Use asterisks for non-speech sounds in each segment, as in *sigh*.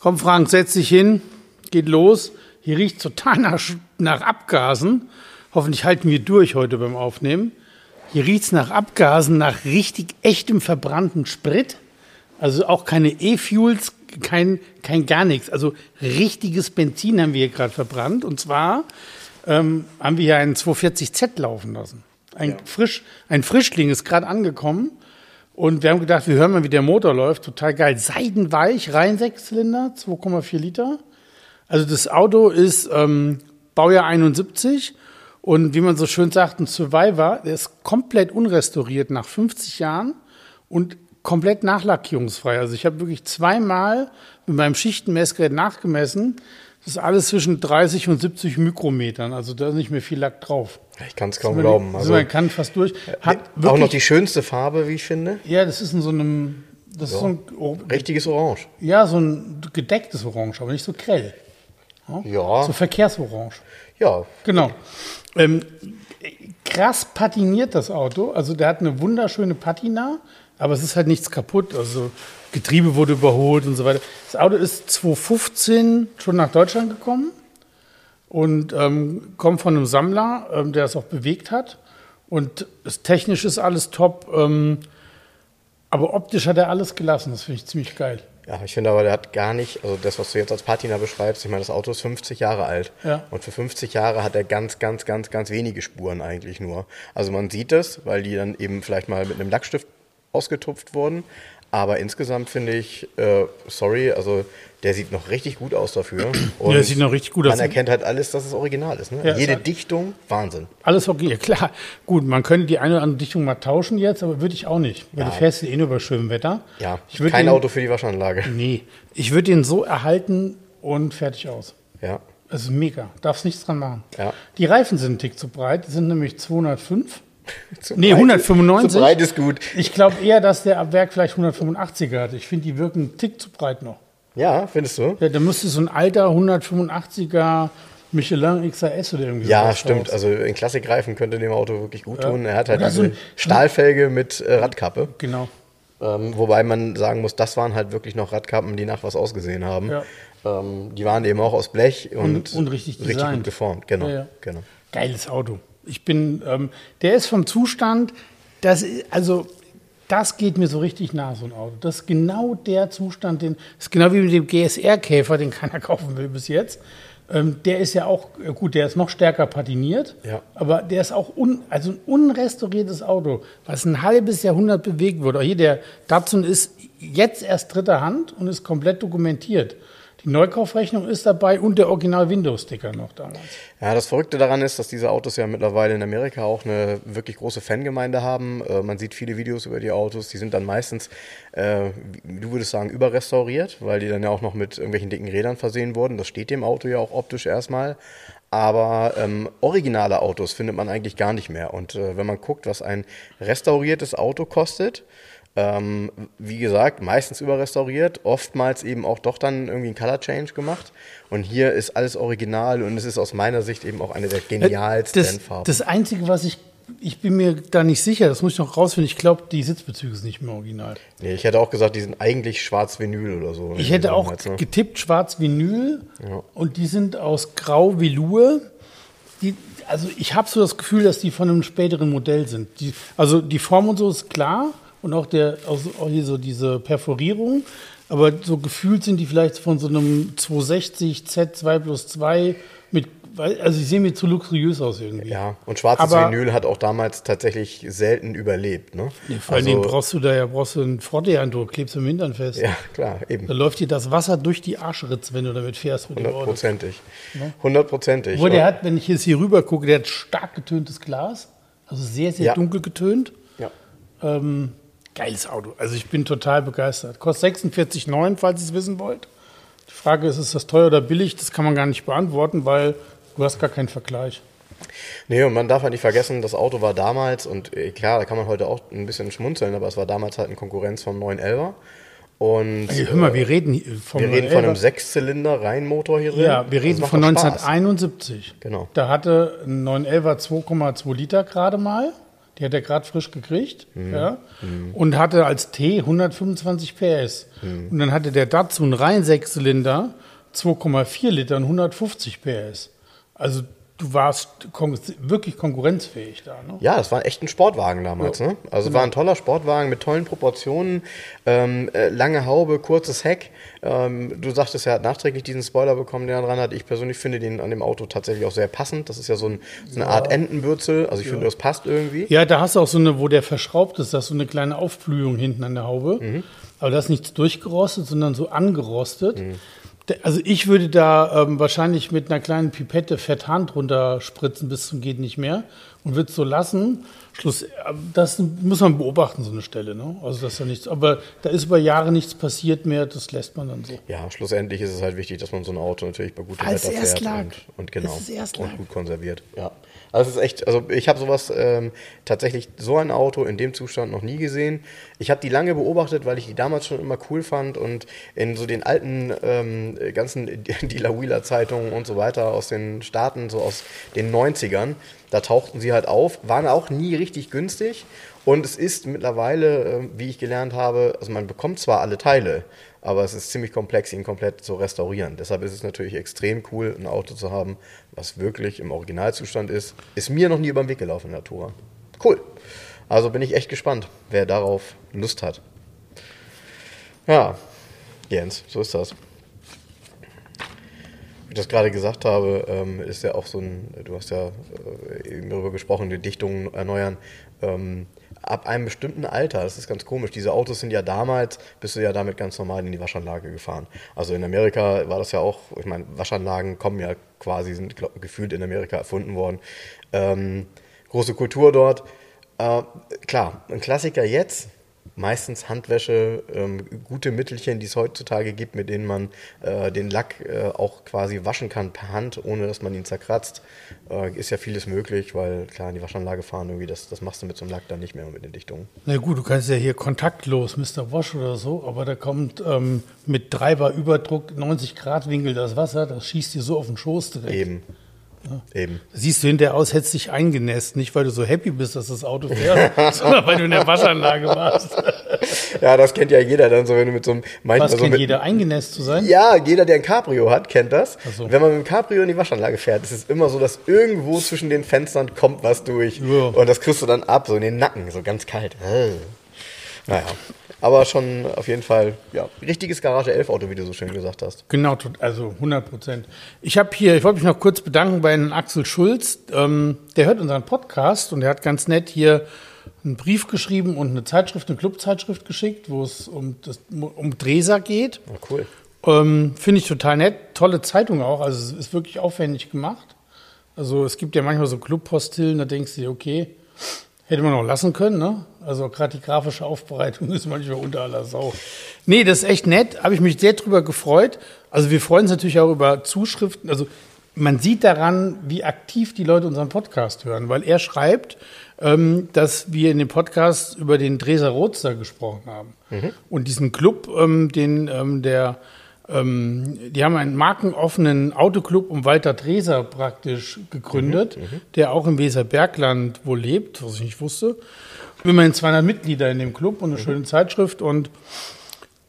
Komm, Frank, setz dich hin, geht los. Hier riecht total nach, nach Abgasen. Hoffentlich halten wir durch heute beim Aufnehmen. Hier riecht's nach Abgasen, nach richtig echtem verbrannten Sprit. Also auch keine E-Fuels, kein, kein gar nichts. Also richtiges Benzin haben wir hier gerade verbrannt. Und zwar ähm, haben wir hier einen 240Z laufen lassen. Ein, frisch, ein Frischling ist gerade angekommen. Und wir haben gedacht, wir hören mal, wie der Motor läuft. Total geil. Seidenweich, rein Sechszylinder, 2,4 Liter. Also das Auto ist ähm, Baujahr 71 und wie man so schön sagt, ein Survivor. Der ist komplett unrestauriert nach 50 Jahren und komplett nachlackierungsfrei. Also ich habe wirklich zweimal mit meinem Schichtenmessgerät nachgemessen. Das ist alles zwischen 30 und 70 Mikrometern. Also da ist nicht mehr viel Lack drauf. Ich kann es kaum Also glauben. man, Also, man kann fast durch. Hat auch wirklich, noch die schönste Farbe, wie ich finde. ja, das ist in so einem, das ist so ein, oh, Richtiges Orange. ja, so ein gedecktes Orange, aber nicht so grell. Ja, So Verkehrsorange. ja. Genau. Ähm, krass patiniert das Auto. Also der hat eine wunderschöne Patina, aber es ist halt nichts kaputt. Also Getriebe wurde überholt und so weiter. Das Auto ist 2015 schon nach Deutschland gekommen und ähm, kommt von einem Sammler, ähm, der es auch bewegt hat. Und technisch ist alles top. Ähm, aber optisch hat er alles gelassen. Das finde ich ziemlich geil. Ja, ich finde aber, der hat gar nicht, also das, was du jetzt als Patina beschreibst, ich meine, das Auto ist 50 Jahre alt. Ja. Und für 50 Jahre hat er ganz, ganz, ganz, ganz wenige Spuren eigentlich nur. Also man sieht es, weil die dann eben vielleicht mal mit einem Lackstift ausgetupft wurden. Aber insgesamt finde ich, äh, sorry, also der sieht noch richtig gut aus dafür. Und der sieht noch richtig gut aus. Man erkennt halt alles, dass es original ist. Ne? Ja, Jede hat- Dichtung, Wahnsinn. Alles okay, *laughs* klar. Gut, man könnte die eine oder andere Dichtung mal tauschen jetzt, aber würde ich auch nicht. Weil Ja. du fährst eh nur bei schönem Wetter. Ja, kein den, Auto für die Waschanlage. Nee, ich würde den so erhalten und fertig aus. Ja, Das ist mega. Darfst nichts dran machen. Ja. Die Reifen sind ein Tick zu breit. Die sind nämlich 205. *laughs* Zu Nee, breit- 195. Zu breit ist gut. Ich glaube eher, dass der ab Werk vielleicht 185er hat. Ich finde, die wirken einen Tick zu breit noch. Ja, findest du? Ja, da müsste so ein alter 185er Michelin XRS oder irgendwie Ja, stimmt. raus. Also in Klassikreifen könnte dem Auto wirklich gut Ja. tun. Er hat halt diese so ein- Stahlfelge mit äh, Radkappe. Genau. Ähm, wobei man sagen muss, das waren halt wirklich noch Radkappen, die nach was ausgesehen haben. Ja. Ähm, die waren eben auch aus Blech und, Und- und richtig richtig gut geformt. Genau, ja. genau. Geiles Auto. Ich bin, ähm, der ist vom Zustand, das, also, das geht mir so richtig nah, so ein Auto. Das ist genau der Zustand, den, das ist genau wie mit dem GSR-Käfer, den keiner *laughs* kaufen will bis jetzt. Ähm, der ist ja auch, äh, gut, der ist noch stärker patiniert, Ja. aber der ist auch un, also ein unrestauriertes Auto, was ein halbes Jahrhundert bewegt wurde. Hier der Datsun ist jetzt erst dritter Hand und ist komplett dokumentiert. Die Neukaufrechnung ist dabei und der Original-Windows-Sticker noch damals. Ja, das Verrückte daran ist, dass diese Autos ja mittlerweile in Amerika auch eine wirklich große Fangemeinde haben. Äh, man sieht viele Videos über die Autos, die sind dann meistens, äh, du würdest sagen, überrestauriert, weil die dann ja auch noch mit irgendwelchen dicken Rädern versehen wurden. Das steht dem Auto ja auch optisch erstmal. Aber ähm, originale Autos findet man eigentlich gar nicht mehr. Und äh, wenn man guckt, was ein restauriertes Auto kostet, ähm, wie gesagt, meistens überrestauriert, oftmals eben auch doch dann irgendwie ein Color Change gemacht. Und hier ist alles original und es ist aus meiner Sicht eben auch eine der genialsten Äh, das, Farben. das Einzige, was ich, ich bin mir da nicht sicher, das muss ich noch rausfinden, ich glaube, die Sitzbezüge sind nicht mehr original. nee, ich hätte auch gesagt, die sind eigentlich schwarz-Vinyl oder so. Ich hätte auch Damals, ne? getippt schwarz-vinyl Ja. und die sind aus grau-velour. Die, also ich habe so das Gefühl, dass die von einem späteren Modell sind. Die, also die Form und so ist klar und auch, der, auch hier so diese Perforierung, aber so gefühlt sind die vielleicht von so einem 260 Z2 plus 2 mit, also ich sehe mir zu luxuriös aus irgendwie. Ja, und schwarzes Aber- Vinyl hat auch damals tatsächlich selten überlebt. Ne? Ja, vor allen Dingen Also- brauchst du da ja brauchst du einen Frottee-Eindruck, klebst du im Hintern fest. Ja, klar, eben. Da läuft dir das Wasser durch die Arschritze, wenn du damit fährst. Hundertprozentig. Hundertprozentig. Obwohl der hat, wenn ich jetzt hier rüber gucke, der hat stark getöntes Glas, also sehr, sehr Ja. dunkel getönt. ja. Ähm, Geiles Auto. Also ich bin total begeistert. Kostet 46,9, falls ihr es wissen wollt. Die Frage ist, ist das teuer oder billig? Das kann man gar nicht beantworten, weil du hast gar keinen Vergleich. Nee, und man darf halt nicht vergessen, das Auto war damals, und äh, klar, da kann man heute auch ein bisschen schmunzeln, aber es war damals halt eine Konkurrenz vom 911er. Und Ey, hör mal, wir reden vom wir reden von einem 911er. Sechszylinder Reihenmotor hier drin. Ja, wir reden von doch Spaß. 1971. Genau. Da hatte ein 911er 2,2 Liter gerade mal. Die hat er gerade frisch gekriegt. Mhm. Ja, und hatte als T 125 PS. Mhm. Und dann hatte der dazu einen rein Sechszylinder 2,4 Liter und 150 PS. Also du warst kon wirklich konkurrenzfähig da. Ne? Ja, das war echt ein Sportwagen damals. Ne? Also war ein toller Sportwagen mit tollen Proportionen, ähm, äh, lange Haube, kurzes Heck. Ähm, du sagtest, er hat nachträglich diesen Spoiler bekommen, den er dran hat. Ich persönlich finde den an dem Auto tatsächlich auch sehr passend. Das ist ja so, ein, so eine Art Entenbürzel. Also ich finde, das passt irgendwie. Ja, da hast du auch so eine, wo der verschraubt ist, da ist so eine kleine Aufblühung hinten an der Haube. Mhm. Aber da ist nichts durchgerostet, sondern so angerostet. Der- Also ich würde da ähm, wahrscheinlich mit einer kleinen Pipette Fetthahn drunter spritzen bis zum geht nicht mehr und würde es so lassen. Schluss, äh, das muss man beobachten, so eine Stelle. Ne? Also das ist ja nichts. Aber da ist über Jahre nichts passiert mehr, das lässt man dann so. Ja, schlussendlich ist es halt wichtig, dass man so ein Auto natürlich bei gutem Als Wetter fährt und, und genau Es ist Erstlag. und gut konserviert. Ja. Also es ist echt, also ich habe sowas ähm, tatsächlich so ein Auto in dem Zustand noch nie gesehen. Ich habe die lange beobachtet, weil ich die damals schon immer cool fand und in so den alten ähm, ganzen *laughs* Dealer Wheeler Zeitungen und so weiter aus den Staaten, so aus den 90ern, da tauchten sie halt auf, waren auch nie richtig günstig und es ist mittlerweile, äh, wie ich gelernt habe, also man bekommt zwar alle Teile, aber es ist ziemlich komplex, ihn komplett zu restaurieren. Deshalb ist es natürlich extrem cool, ein Auto zu haben, was wirklich im Originalzustand ist. Ist mir noch nie über den Weg gelaufen in der Tour. Cool. Also bin ich echt gespannt, wer darauf Lust hat. Ja, Jens, so ist das. Wie ich das gerade gesagt habe, ähm, ist ja auch so ein, du hast ja äh, eben darüber gesprochen, die Dichtungen erneuern. Ab einem bestimmten Alter, das ist ganz komisch, diese Autos sind ja damals, bist du ja damit ganz normal in die Waschanlage gefahren. Also in Amerika war das ja auch, ich meine, Waschanlagen kommen ja quasi, sind glaub, gefühlt in Amerika erfunden worden. Ähm, große Kultur dort. Äh, klar, ein Klassiker jetzt, meistens Handwäsche, ähm, gute Mittelchen, die es heutzutage gibt, mit denen man äh, den Lack äh, auch quasi waschen kann per Hand, ohne dass man ihn zerkratzt. Äh, ist ja vieles möglich, weil klar, in die Waschanlage fahren, irgendwie, das, das machst du mit so einem Lack dann nicht mehr mit den Dichtungen. Na gut, du kannst ja hier kontaktlos Mr. Wash oder so, aber da kommt ähm, mit Treiber Überdruck 90 Grad Winkel das Wasser, das schießt dir so auf den Schoß direkt. Eben. Eben. Siehst du hinterher aus, hättest dich eingenässt, nicht weil du so happy bist, dass das Auto fährt, *laughs* sondern weil du in der Waschanlage warst. *laughs* Ja, das kennt ja jeder dann so, wenn du mit so einem Was so kennt mit, jeder, eingenässt zu sein? Ja, jeder, der ein Cabrio hat, kennt das. So. Wenn man mit dem Cabrio in die Waschanlage fährt, ist es immer so, dass irgendwo zwischen den Fenstern kommt was durch. Ja. Und das kriegst du dann ab, so in den Nacken, so ganz kalt. Äh. Naja, aber schon auf jeden Fall, ja, richtiges Garage 11 Auto, wie du so schön gesagt hast. Genau, also 100 Prozent. Ich habe hier, ich wollte mich noch kurz bedanken bei Axel Schulz. Ähm, der hört unseren Podcast und der hat ganz nett hier einen Brief geschrieben und eine Zeitschrift, eine Clubzeitschrift geschickt, wo es um, das, um Dresa geht. Oh, cool. Ähm, Finde ich total nett. Tolle Zeitung auch. Also es ist wirklich aufwendig gemacht. Also es gibt ja manchmal so Clubpostillen, da denkst du dir, okay, hätte man auch lassen können, ne? Also gerade die grafische Aufbereitung *laughs* ist manchmal unter aller Sau. Nee, das ist echt nett. Habe ich mich sehr drüber gefreut. Also wir freuen uns natürlich auch über Zuschriften. Also man sieht daran, wie aktiv die Leute unseren Podcast hören, weil er schreibt, ähm, dass wir in dem Podcast über den Dreser Roadster gesprochen haben. Und diesen Club, ähm, den ähm, der ähm, die haben einen markenoffenen Autoclub um Walter Dreser praktisch gegründet, der auch im Weserbergland wohl lebt, was ich nicht wusste. Immerhin 200 Mitglieder in dem Club und eine schöne Zeitschrift. Und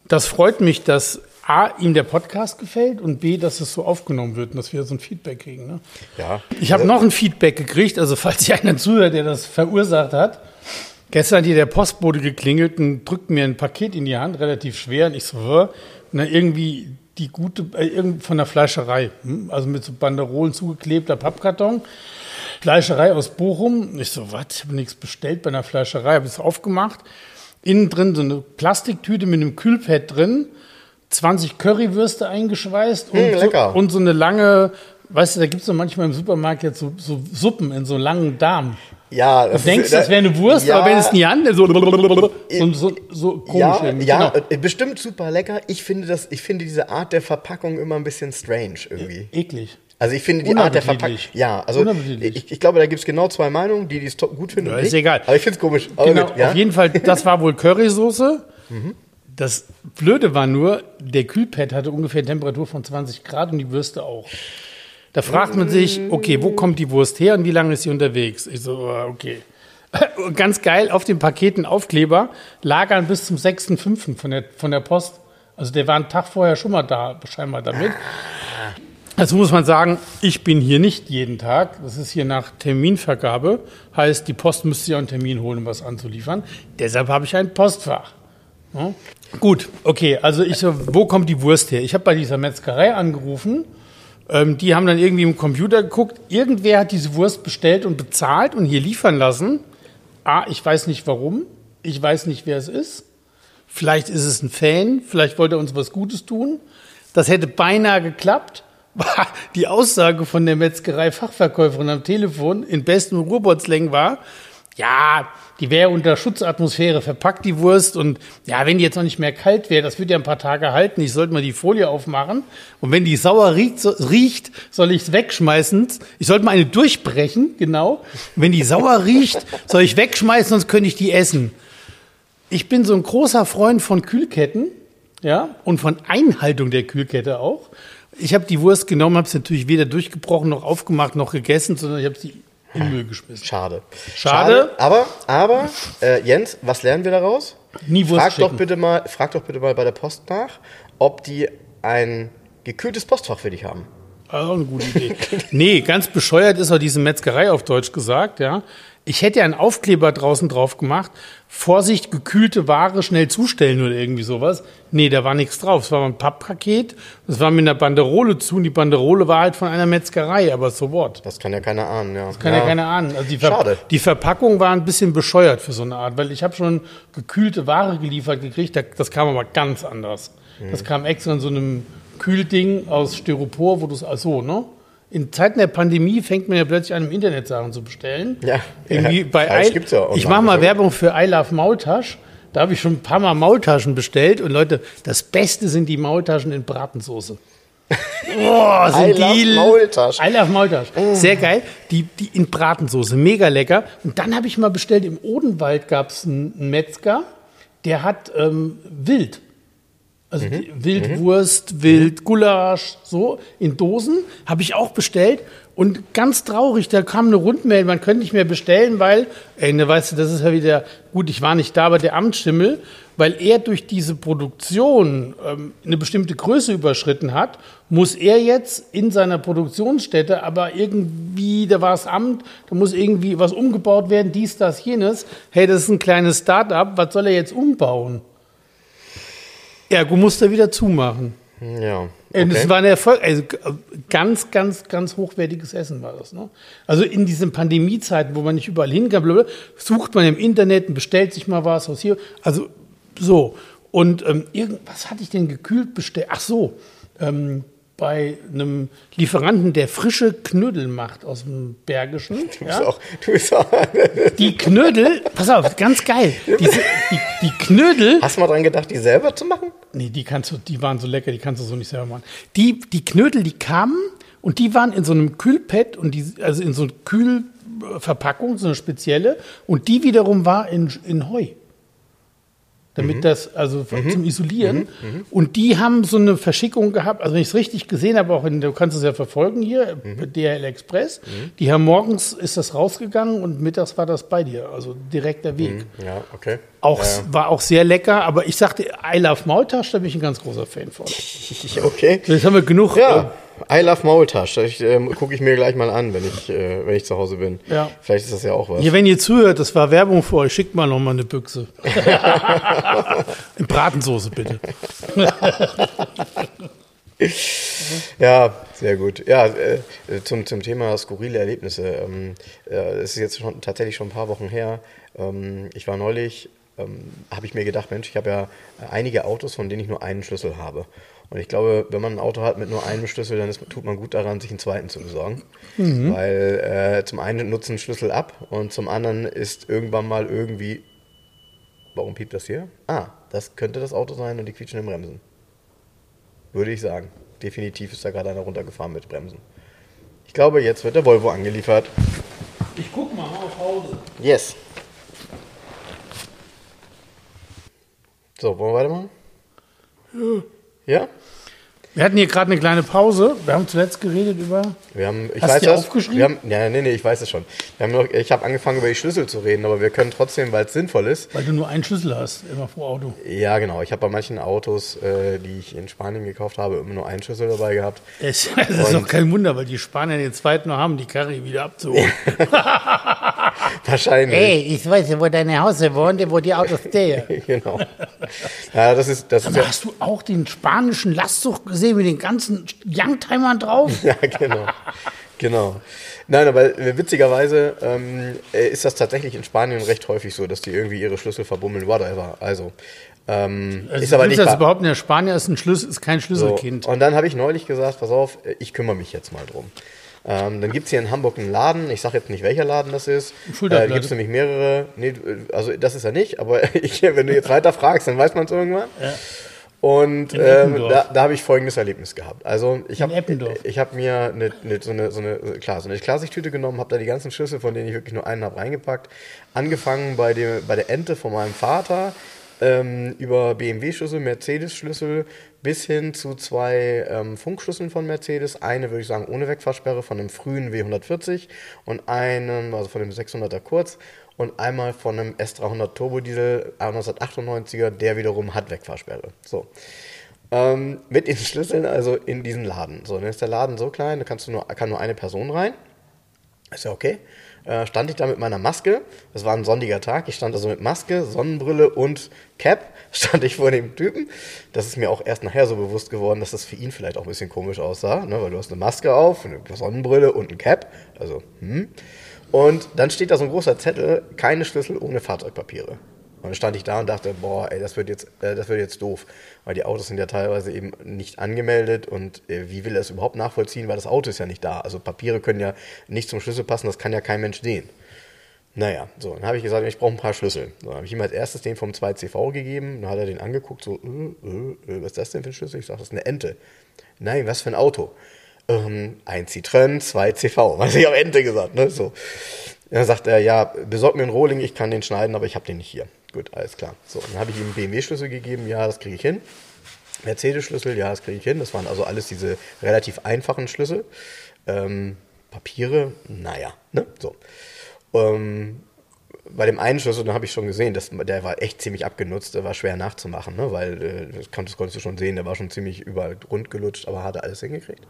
das freut mich, dass A, ihm der Podcast gefällt und B, dass es so aufgenommen wird und dass wir so ein Feedback kriegen. Ne? Ja. Ich habe noch ein Feedback gekriegt, also falls hier einer zuhört, der das verursacht hat. Gestern hat hier der Postbote geklingelt und drückt mir ein Paket in die Hand, relativ schwer. Und ich so? Na irgendwie die gute, äh, irgend von der Fleischerei, hm? also mit so Banderolen zugeklebter Pappkarton. Fleischerei aus Bochum. Ich so, was? Ich habe nichts bestellt bei einer Fleischerei, habe es aufgemacht. Innen drin so eine Plastiktüte mit einem Kühlpad drin, 20 Currywürste eingeschweißt und, Mm, lecker. so, und so eine lange Weißt du, da gibt es manchmal im Supermarkt jetzt so, so Suppen in so langen Darm. Ja, Du denkst, das wäre eine Wurst, ja, aber wenn es nie an, so, so, so, so komisch. Ja, irgendwie. ja Genau. äh, bestimmt super lecker. Ich finde, das, ich finde diese Art der Verpackung immer ein bisschen strange irgendwie. Eklig. Also ich finde die Art der Verpackung. Ja, also ich, ich glaube, da gibt es genau zwei Meinungen, die die es gut finden Ja, ist egal. Aber ich finde es komisch. Aber Genau, gut, ja? auf jeden Fall, das war wohl Currysoße. Das Blöde war nur, der Kühlpad hatte ungefähr Temperatur von 20 Grad und die Würste auch. Da fragt man sich, okay, wo kommt die Wurst her und wie lange ist sie unterwegs? Ich so, ah, okay. *laughs* Ganz geil, auf den Paketen Aufkleber lagern bis zum 6.5. von der, von der Post. Also der war einen Tag vorher schon mal da, scheinbar damit. Also muss man sagen, ich bin hier nicht jeden Tag. Das ist hier nach Terminvergabe. Heißt, die Post müsste ja einen Termin holen, um was anzuliefern. Deshalb habe ich ein Postfach. Ja? Gut, okay. Also ich so, wo kommt die Wurst her? Ich habe bei dieser Metzgerei angerufen. Ähm, die haben dann irgendwie im Computer geguckt. Irgendwer hat diese Wurst bestellt und bezahlt und hier liefern lassen. Ah, ich weiß nicht warum. Ich weiß nicht, wer es ist. Vielleicht ist es ein Fan, vielleicht wollte er uns was Gutes tun. Das hätte beinahe geklappt. *laughs* War Die Aussage von der Metzgerei-Fachverkäuferin am Telefon in bestem Ruhrbotslang war, ja, die wäre unter Schutzatmosphäre verpackt, die Wurst. Und ja, wenn die jetzt noch nicht mehr kalt wäre, das wird ja ein paar Tage halten. Ich sollte mal die Folie aufmachen. Und wenn die sauer riecht, so, riecht soll ich es wegschmeißen. Ich sollte mal eine durchbrechen, genau. Wenn die sauer riecht, soll ich wegschmeißen, sonst könnte ich die essen ich bin so ein großer Freund von Kühlketten, ja, und von Einhaltung der Kühlkette auch. Ich habe die Wurst genommen, habe sie natürlich weder durchgebrochen noch aufgemacht noch gegessen, sondern ich habe sie in den Müll geschmissen. Schade. Schade. Aber, aber, äh, Jens, was lernen wir daraus? Nie Wurst frag doch bitte mal, frag doch bitte mal bei der Post nach, ob die ein gekühltes Postfach für dich haben. Auch eine gute Idee. nee, ganz bescheuert ist auch diese Metzgerei auf Deutsch gesagt, ja. Ich hätte ja einen Aufkleber draußen drauf gemacht. Vorsicht, gekühlte Ware schnell zustellen oder irgendwie sowas. Nee, da war nichts drauf. Es war ein Papppaket. Das war mit einer Banderole zu und die Banderole war halt von einer Metzgerei, aber so what? Das kann ja keiner ahnen, ja. Kann ja, keiner ahnen. Also die, Ver Schade. die Verpackung war ein bisschen bescheuert für so eine Art, weil ich habe schon gekühlte Ware geliefert gekriegt, da- das kam aber ganz anders. Mhm. Das kam extra in so einem Kühlding aus Styropor, wo du es, so, ne? In Zeiten der Pandemie fängt man ja plötzlich an, im Internet Sachen zu bestellen. Ja. Irgendwie Ja, bei Fleisch I- gibt's ja online, Ich mache mal. Werbung für I Love Maultasch. Da habe ich schon ein paar Mal Maultaschen bestellt und Leute, das Beste sind die Maultaschen in Bratensoße. *laughs* Oh, sind I love die Maultasch. I love Maultasch. Sehr geil. Die, die in Bratensoße, mega lecker. Und dann habe ich mal bestellt, im Odenwald gab es einen, einen Metzger, der hat ähm, Wild. Also die Wildwurst, Wildgulasch, so in Dosen. Habe ich auch bestellt. Und ganz traurig, da kam eine Rundmeldung, man könnte nicht mehr bestellen, weil, ey, ne, weißt du, das ist ja wieder, gut, ich war nicht da, aber der Amtsschimmel, weil er durch diese Produktion ähm, eine bestimmte Größe überschritten hat, muss er jetzt in seiner Produktionsstätte, aber irgendwie, da war das Amt, da muss irgendwie was umgebaut werden, dies, das, jenes. Hey, das ist ein kleines Start-up, was soll er jetzt umbauen? Ergo muss er wieder zumachen. Ja. Und Okay. Es war ein Erfolg, also g- ganz, ganz, ganz hochwertiges Essen war das. Ne? Also in diesen Pandemiezeiten, wo man nicht überall hin kann, blablabla, sucht man im Internet und bestellt sich mal was aus hier. Also so. Und ähm, irgend, was hatte ich denn gekühlt bestellt? Ach so, ähm, bei einem Lieferanten, der frische Knödel macht aus dem Bergischen. Du bist Ja? auch, du bist auch, *laughs* Die Knödel, pass auf, ganz geil. Diese, die, die Knödel. hast du mal dran gedacht, die selber zu machen? Nee, die kannst du, die waren so lecker, die kannst du so nicht selber machen. Die, die Knödel, die kamen und die waren in so einem Kühlpad und die, also in so einer Kühlverpackung, so eine spezielle, und die wiederum war in, in Heu. Damit das, also zum Isolieren. Und die haben so eine Verschickung gehabt, also wenn ich es richtig gesehen habe, auch in, du kannst es ja verfolgen hier, DHL Express. Die haben morgens ist das rausgegangen und mittags war das bei dir, also direkter Weg. Ja, okay. Auch, Ja. War auch sehr lecker, aber ich sagte, I love Maultasch, da bin ich ein ganz großer Fan von. *laughs* Okay. Jetzt haben wir genug. Ja, I love Maultasch. Ähm, Gucke ich mir gleich mal an, wenn ich, äh, wenn ich zu Hause bin. Ja. Vielleicht ist das ja auch was. Hier, wenn ihr zuhört, das war Werbung für euch, schickt mal noch mal eine Büchse. *laughs* In Bratensoße bitte. *laughs* Ja, sehr gut. Ja, äh, zum, zum Thema skurrile Erlebnisse. Ähm, äh, es ist jetzt schon tatsächlich schon ein paar Wochen her. Ähm, ich war neulich ähm, habe ich mir gedacht, Mensch, ich habe ja einige Autos, von denen ich nur einen Schlüssel habe. Und ich glaube, wenn man ein Auto hat mit nur einem Schlüssel, dann ist, tut man gut daran, sich einen zweiten zu besorgen. Mhm. Weil äh, zum einen nutzen Schlüssel ab und zum anderen ist irgendwann mal irgendwie. Warum piept das hier? Ah, das könnte das Auto sein und die quietschen Bremsen. Würde ich sagen. Definitiv ist da gerade einer runtergefahren mit Bremsen. Ich glaube, jetzt wird der Volvo angeliefert. Ich guck mal auf Hause. Yes. So, wollen wir weitermachen? Ja. Ja? Wir hatten hier gerade eine kleine Pause. Wir haben zuletzt geredet über. Wir haben, ich Hast weiß das. aufgeschrieben? Wir haben, ja, nee, nee, ich weiß es schon. Noch, ich habe angefangen über die Schlüssel zu reden, aber wir können trotzdem, weil es sinnvoll ist. Weil du nur einen Schlüssel hast, immer pro Auto. Ja, genau. Ich habe bei manchen Autos, äh, die ich in Spanien gekauft habe, immer nur einen Schlüssel dabei gehabt. Es, *laughs* das ist doch kein Wunder, weil die Spanier den zweiten noch haben, die Karre wieder abzuholen. *laughs* *laughs* *laughs* Wahrscheinlich. Hey, ich weiß, wo deine Hause wohnt, wo die Autos stehen. *laughs* genau. Ja, das ist, das ist Aber ja, hast du auch den spanischen Lastzug gesehen mit den ganzen Youngtimern drauf? *laughs* ja, genau. Genau. Nein, aber witzigerweise ähm, äh, ist das tatsächlich in Spanien recht häufig so, dass die irgendwie ihre Schlüssel verbummeln, whatever. Also, ähm, Also ist aber nicht das behaupten, der Spanier ist, ein Schlüssel, ist kein So, Schlüsselkind. und dann habe ich neulich gesagt, pass auf, ich kümmere mich jetzt mal drum. Ähm, dann gibt es hier in Hamburg einen Laden, ich sage jetzt nicht, welcher Laden das ist. Schulterblatt. Äh, gibt es nämlich mehrere. Nee, also das ist er nicht, aber *laughs* ich, wenn du jetzt weiter fragst, dann weiß man es irgendwann. Und In ähm, da, da habe ich folgendes Erlebnis gehabt. Also ich habe ich hab mir eine, eine, so, eine, so, eine, klar, so eine Klarsichttüte genommen, habe da die ganzen Schlüssel, von denen ich wirklich nur einen habe, reingepackt. Angefangen bei, dem, bei der Ente von meinem Vater, ähm, über BMW-Schlüssel, Mercedes-Schlüssel bis hin zu zwei ähm, Funkschlüsseln von Mercedes. Eine würde ich sagen ohne Wegfahrsperre von einem frühen W140 und einen, also von dem 600er kurz und einmal von einem S300 Turbodiesel 1998er, der wiederum hat Wegfahrsperre. So. Ähm, mit den Schlüsseln also in diesen Laden. So, dann ist der Laden so klein, da kannst du nur, kann nur eine Person rein. Ist ja okay. Äh, stand ich da mit meiner Maske. Das war ein sonniger Tag. Ich stand also mit Maske, Sonnenbrille und Cap. Stand ich vor dem Typen. Das ist mir auch erst nachher so bewusst geworden, dass das für ihn vielleicht auch ein bisschen komisch aussah, ne? weil du hast eine Maske auf, eine Sonnenbrille und ein Cap. Also, hm. Und dann steht da so ein großer Zettel, keine Schlüssel ohne Fahrzeugpapiere. Und dann stand ich da und dachte, boah, ey, das wird jetzt, äh, das wird jetzt doof. Weil die Autos sind ja teilweise eben nicht angemeldet und äh, wie will er es überhaupt nachvollziehen, weil das Auto ist ja nicht da. Also Papiere können ja nicht zum Schlüssel passen, das kann ja kein Mensch sehen. Naja, so, dann habe ich gesagt, ich brauche ein paar Schlüssel. So, dann habe ich ihm als erstes den vom 2CV gegeben, dann hat er den angeguckt, so, äh, äh, äh, was ist das denn für ein Schlüssel? Ich sage, das ist eine Ente. Nein, was für ein Auto? Ähm, ein Citroën, zwei CV. *laughs* Was ich am Ende gesagt, ne? So. Dann sagt er, ja, besorg mir einen Rohling, ich kann den schneiden, aber ich habe den nicht hier. Gut, alles klar. So, dann habe ich ihm einen BMW-Schlüssel gegeben, ja, das kriege ich hin. Mercedes-Schlüssel, ja, das kriege ich hin. Das waren also alles diese relativ einfachen Schlüssel. Ähm, Papiere, naja, ne? So. Ähm, bei dem einen Schlüssel, da habe ich schon gesehen, dass, der war echt ziemlich abgenutzt, der war schwer nachzumachen, ne? weil äh, das, konntest, konntest du schon sehen, der war schon ziemlich überall rund gelutscht, aber hat er alles hingekriegt.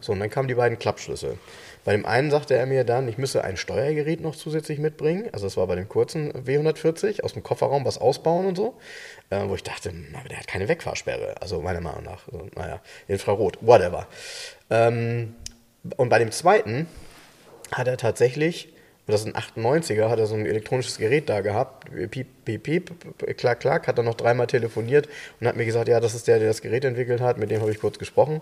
So, und dann kamen die beiden Klappschlüssel. Bei dem einen sagte er mir dann, ich müsse ein Steuergerät noch zusätzlich mitbringen, also das war bei dem kurzen W140, aus dem Kofferraum was ausbauen und so, äh, wo ich dachte, aber der hat keine Wegfahrsperre, also meiner Meinung nach, so, naja, Infrarot, whatever. Ähm, und bei dem zweiten hat er tatsächlich, das ist ein 98er, hat er so ein elektronisches Gerät da gehabt, piep, piep, piep, klack, klack, hat er noch dreimal telefoniert und hat mir gesagt, ja, das ist der, der das Gerät entwickelt hat, mit dem habe ich kurz gesprochen,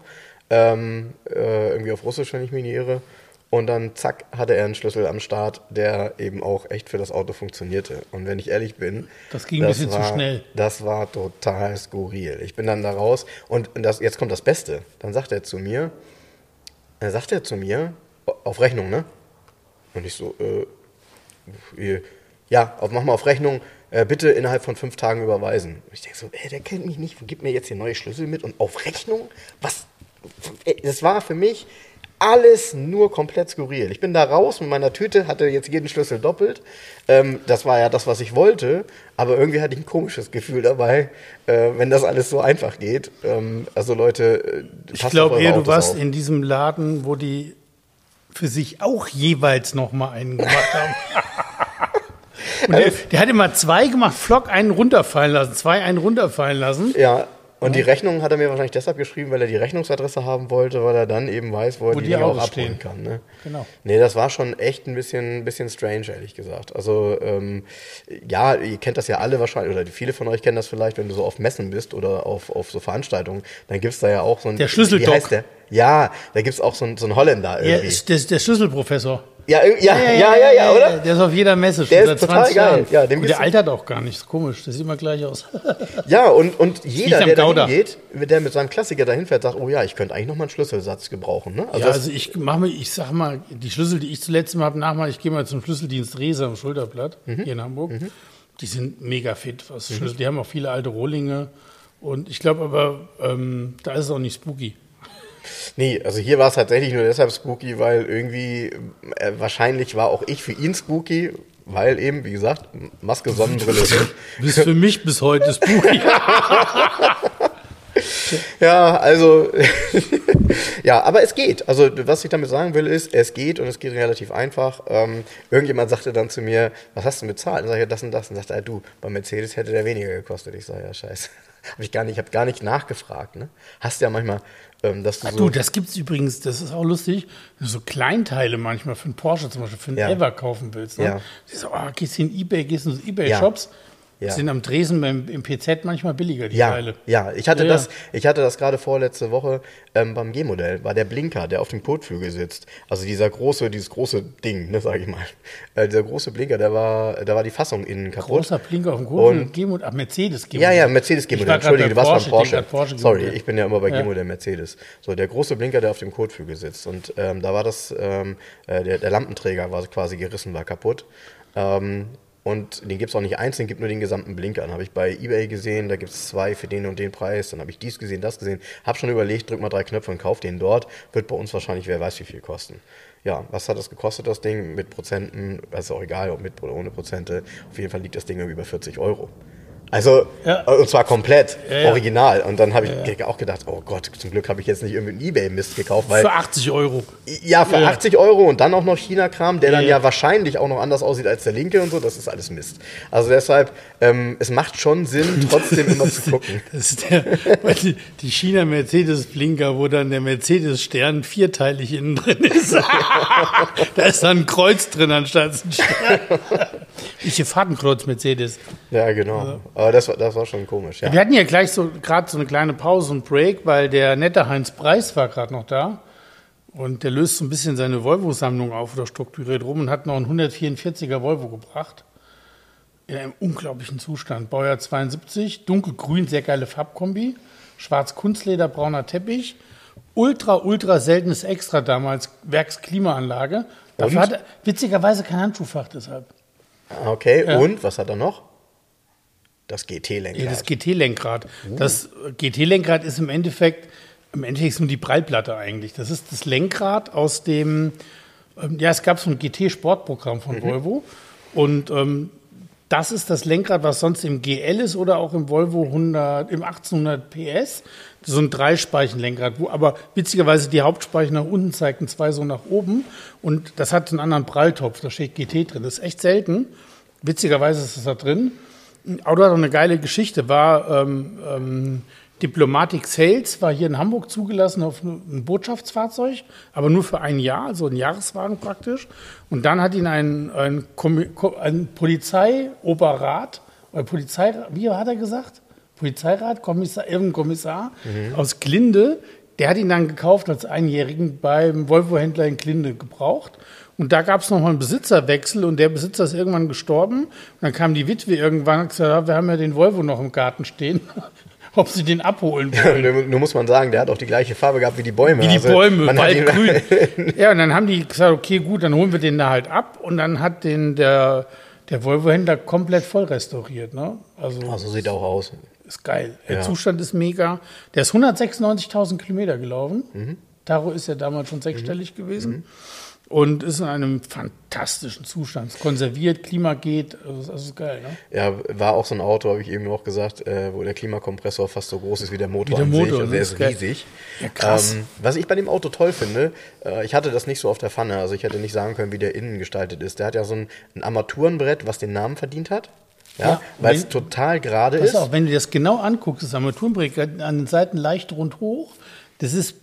ähm, äh, irgendwie auf Russisch, wenn ich mich nicht irre. Und dann, zack, hatte er einen Schlüssel am Start, der eben auch echt für das Auto funktionierte. Und wenn ich ehrlich bin, Das ging ein bisschen zu war, schnell. Das war total skurril. Ich bin dann da raus und das, jetzt kommt das Beste. Dann sagt er zu mir, dann sagt er zu mir, auf Rechnung, ne? Und ich so, äh, ja, auf, mach mal auf Rechnung, äh, bitte innerhalb von fünf Tagen überweisen. Und ich denke so, ey, der kennt mich nicht, gibt mir jetzt hier neue Schlüssel mit und auf Rechnung? Was? Das war für mich alles nur komplett skurril. Ich bin da raus mit meiner Tüte, hatte jetzt jeden Schlüssel doppelt. Ähm, das war ja das, was ich wollte, aber irgendwie hatte ich ein komisches Gefühl dabei, äh, wenn das alles so einfach geht. Ähm, also Leute, äh, Ich glaube eher, du warst auf. in diesem Laden, wo die für sich auch jeweils noch mal einen gemacht haben. *laughs* Der, der hat immer zwei gemacht, Flock einen runterfallen lassen, zwei einen runterfallen lassen. Ja, Und die Rechnung hat er mir wahrscheinlich deshalb geschrieben, weil er die Rechnungsadresse haben wollte, weil er dann eben weiß, wo er Wo die, die Dinge auch abholen stehen. kann. Ne? Genau. Nee, das war schon echt ein bisschen, ein bisschen strange, ehrlich gesagt. Also, ähm, ja, ihr kennt das ja alle wahrscheinlich, oder viele von euch kennen das vielleicht, wenn du so auf Messen bist oder auf, auf so Veranstaltungen, dann gibt's da ja auch so ein... Der Schlüsseldoc. Wie heißt der? Ja, da gibt's auch so einen, so einen Holländer Er irgendwie. ist der, der Schlüsselprofessor. Ja, ja, ja, ja, ja, oder? Der ist auf jeder Messe schon Der ist seit total 20 geil. Ja, dem und der altert auch gar nicht. Ist komisch. Der sieht immer gleich aus. *laughs* Ja, und, und jeder, der da hingeht, der mit seinem Klassiker dahin fährt, sagt, oh ja, ich könnte eigentlich noch mal einen Schlüsselsatz gebrauchen. Ne? Also ja, also ich mache mir, ich sag mal, die Schlüssel, die ich zuletzt mal habe, nachmachen, ich gehe mal zum Schlüsseldienst Rese am Schulterblatt Mhm. hier in Hamburg. Die sind mega fit, was Schlüssel. Die haben auch viele alte Rohlinge. Und ich glaube aber, ähm, da ist es auch nicht spooky. Nee, also hier war es tatsächlich nur deshalb spooky, weil irgendwie äh, wahrscheinlich war auch ich für ihn spooky, weil eben, wie gesagt, Maske, Sonnenbrille. Bis *laughs* für mich bis heute spooky. *laughs* ja, also *laughs* ja, aber es geht. Also was ich damit sagen will ist, es geht und es geht relativ einfach. Ähm, irgendjemand sagte dann zu mir, was hast du bezahlt? Dann sage ich, ja, das und das. Und sagte er, du, bei Mercedes hätte der weniger gekostet. Ich sage, ja, scheiße. Hab ich gar nicht, ich habe gar nicht nachgefragt. Ne? Hast ja manchmal, ähm, dass du so Du, das gibt's übrigens, das ist auch lustig, wenn du so Kleinteile manchmal für einen Porsche zum Beispiel, für einen Ja. Ever kaufen willst. Ne? Ja. Du so, ah, gehst in Ebay, gehst in so. Ebay-Shops, Ja. Sind am Dresen beim, im PZ manchmal billiger, die Ja, Teile. ja, ich hatte Ja, ja. das, ich hatte das gerade vorletzte Woche ähm, beim G-Modell, war der Blinker, der auf dem Kotflügel sitzt. Also dieser große, dieses große Ding, ne, sag ich mal. Äh, dieser große Blinker, der war, da war die Fassung innen kaputt. Großer Blinker auf dem Und- G-Modell, ach, Mercedes Ja, ja, Mercedes G-Modell. Entschuldige, du warst beim Porsche. Porsche Sorry, G-Modell. ich bin ja immer bei Ja. G-Modell Mercedes. So, der große Blinker, der auf dem Kotflügel sitzt. Und ähm, da war das, ähm, äh, der, der Lampenträger war quasi gerissen, war kaputt. Ähm, und den gibt es auch nicht einzeln, gibt nur den gesamten Blinker. Dann habe ich bei Ebay gesehen, da gibt es zwei für den und den Preis. Dann habe ich dies gesehen, das gesehen. Habe schon überlegt, drück mal drei Knöpfe und kauf den dort. Wird bei uns wahrscheinlich, wer weiß wie viel kosten. Ja, was hat das gekostet, das Ding? Mit Prozenten, ist auch egal, ob mit oder ohne Prozente. Auf jeden Fall liegt das Ding über 40 Euro. Also, Ja. und zwar komplett, Ja, ja. original. Und dann habe ich auch gedacht, oh Gott, zum Glück habe ich jetzt nicht irgendwie einen Ebay-Mist gekauft, weil Für 80 Euro. ja, für Ja. 80 Euro und dann auch noch China-Kram, der dann Ja. wahrscheinlich auch noch anders aussieht als der linke und so, das ist alles Mist. Also deshalb, ähm, es macht schon Sinn, *laughs* trotzdem immer zu gucken. Das ist der, weil die, die China-Mercedes-Blinker, wo dann der Mercedes-Stern vierteilig innen drin ist. *laughs* da ist dann ein Kreuz drin anstatt ein Stern. *laughs* Ich hier Fahrtenkreuz Mercedes. Ja, genau. Aber das war, das war schon komisch, ja. Wir hatten ja gleich so gerade so eine kleine Pause und Break, weil der nette Heinz Preis war gerade noch da. Und der löst so ein bisschen seine Volvo-Sammlung auf oder strukturiert rum und hat noch einen 144er Volvo gebracht. In einem unglaublichen Zustand. Baujahr 72, dunkelgrün, sehr geile Farbkombi. Schwarz Kunstleder, brauner Teppich. Ultra, ultra seltenes Extra damals, Werksklimaanlage. Dafür Und? hat er witzigerweise kein Handschuhfach deshalb. Okay, Ja. und was hat er noch? Das GT-Lenkrad. Ja, das GT-Lenkrad. Das GT-Lenkrad ist im Endeffekt, im Endeffekt ist nur die Prallplatte eigentlich. Das ist das Lenkrad aus dem, ähm, ja, es gab so ein GT-Sportprogramm von Volvo. Und ähm, das ist das Lenkrad, was sonst im GL ist oder auch im Volvo 100, im 1800 PS. So ein Dreispeichen-Lenkrad, wo aber witzigerweise die Hauptspeichen nach unten zeigten, zwei so nach oben. Und das hat einen anderen Pralltopf, da steht GT drin. Das ist echt selten. Witzigerweise ist das da drin. Auto hat auch eine geile Geschichte, war ähm, ähm, Diplomatic Sales, war hier in Hamburg zugelassen auf ein Botschaftsfahrzeug, aber nur für ein Jahr, also ein Jahreswagen praktisch. Und dann hat ihn ein, ein, ein Polizeioberrat, oder Polizei, wie hat er gesagt? Polizeirat, Kommissar, irgendein Kommissar aus Glinde, der hat ihn dann gekauft als Einjährigen beim Volvo-Händler in Glinde gebraucht. Und da gab es nochmal einen Besitzerwechsel und der Besitzer ist irgendwann gestorben. Und dann kam die Witwe irgendwann und hat gesagt, ja, wir haben ja den Volvo noch im Garten stehen, *laughs* ob sie den abholen wollen. Nur muss man sagen, der hat auch die gleiche Farbe gehabt wie die Bäume. Wie die Also, Bäume, waldgrün. *laughs* ja, und dann haben die gesagt, okay, gut, dann holen wir den da halt ab. Und dann hat den der, der Volvo-Händler komplett voll restauriert. Ne? Also Also sieht er auch aus. ist geil. Der Ja. Zustand ist mega. Der ist 196.000 Kilometer gelaufen. Mhm. Taro ist ja damals schon sechsstellig gewesen. Und ist in einem fantastischen Zustand. Konserviert, Klima geht. Also das ist geil, ne? Ja, war auch so ein Auto, habe ich eben auch gesagt, äh, wo der Klimakompressor fast so groß ist wie der Motor Wie der an Motor, sich. Also ne? der Ist ist riesig. Ja, krass. Ähm, was ich bei dem Auto toll finde, äh, ich hatte das nicht so auf der Pfanne, also ich hätte nicht sagen können, wie der innen gestaltet ist. Der hat ja so ein, ein Armaturenbrett, was den Namen verdient hat. Ja, Ja, weil es total gerade ist. auf, wenn du das genau anguckst, das Armaturenbrett an den Seiten leicht rund hoch, das ist,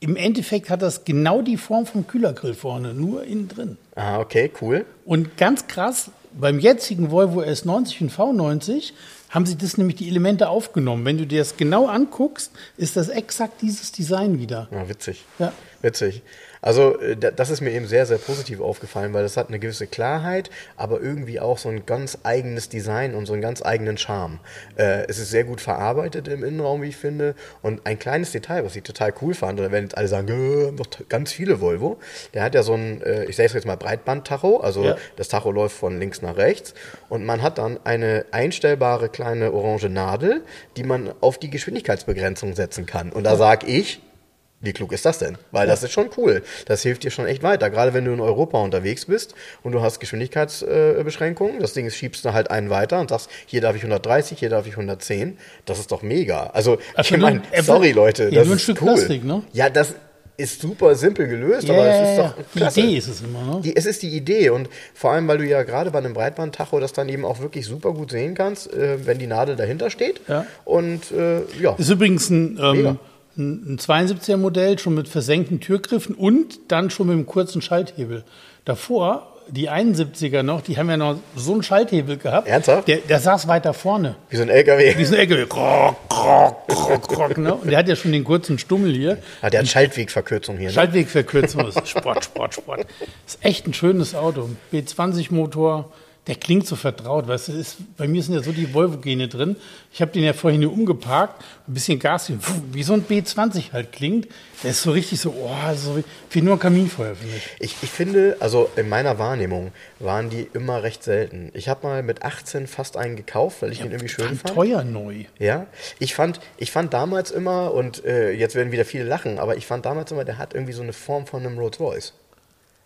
im Endeffekt hat das genau die Form vom Kühlergrill vorne, nur innen drin. Ah, okay, cool. Und ganz krass, beim jetzigen Volvo S90 und V90 haben sie das nämlich die Elemente aufgenommen. Wenn du dir das genau anguckst, ist das exakt dieses Design wieder. Ja, witzig. Ja. Witzig. Also, äh, da- das ist mir eben sehr, sehr positiv aufgefallen, weil das hat eine gewisse Klarheit, aber irgendwie auch so ein ganz eigenes Design und so einen ganz eigenen Charme. Äh, es ist sehr gut verarbeitet im Innenraum, wie ich finde. Und ein kleines Detail, was ich total cool fand, da werden jetzt alle sagen, äh, haben doch ganz viele Volvo. Der hat ja so ein, äh, ich sage jetzt mal Breitband-Tacho, also Ja. das Tacho läuft von links nach rechts und man hat dann eine einstellbare kleine orange Nadel, die man auf die Geschwindigkeitsbegrenzung setzen kann. Und da sag ich, wie klug ist das denn? Weil das ist schon cool. Das hilft dir schon echt weiter. Gerade wenn du in Europa unterwegs bist und du hast Geschwindigkeitsbeschränkungen, das Ding ist, schiebst du halt einen weiter und sagst, hier darf ich 130, hier darf ich 110. Das ist doch mega. Also, Also ich meine, sorry Leute, ja, das ist Stück cool. Plastik, ne? Ja, das ist super simpel gelöst, Ja, aber es ist doch Die klasse. Idee ist es immer. Ne? Die, es ist die Idee und vor allem, weil du ja gerade bei einem Breitbandtacho das dann eben auch wirklich super gut sehen kannst, äh, wenn die Nadel dahinter steht. Ja. Und äh, ja, Ist übrigens ein, ähm, ein ein 72er Modell, schon mit versenkten Türgriffen und dann schon mit einem kurzen Schalthebel. Davor, die 71er noch, die haben ja noch so einen Schalthebel gehabt. Ernsthaft? Der, der saß weiter vorne. wie so ein LKW. Wie so ein LKW. Krock, krock, krock, krock, ne? Und der hat ja schon den kurzen Stummel hier. Ah, der hat Schaltwegverkürzung hier. Ne? Schaltwegverkürzung ist Sport, Sport, Sport. Ist echt ein schönes Auto. B20-Motor, der klingt so vertraut. Weißt du, ist, bei mir sind ja so die Volvo-Gene drin. Ich habe den ja vorhin hier umgeparkt, ein bisschen Gas, wie so ein B20 halt klingt. Der ist so richtig so, oh, so wie, nur ein Kaminfeuer, finde ich. Ich, ich finde, also in meiner Wahrnehmung waren die immer recht selten. Ich habe mal mit 18 fast einen gekauft, weil ich ihn irgendwie schön fand. teuer neu. Ja, ich fand, ich fand damals immer, und äh, jetzt werden wieder viele lachen, aber ich fand damals immer, der hat irgendwie so eine Form von einem Rolls Royce.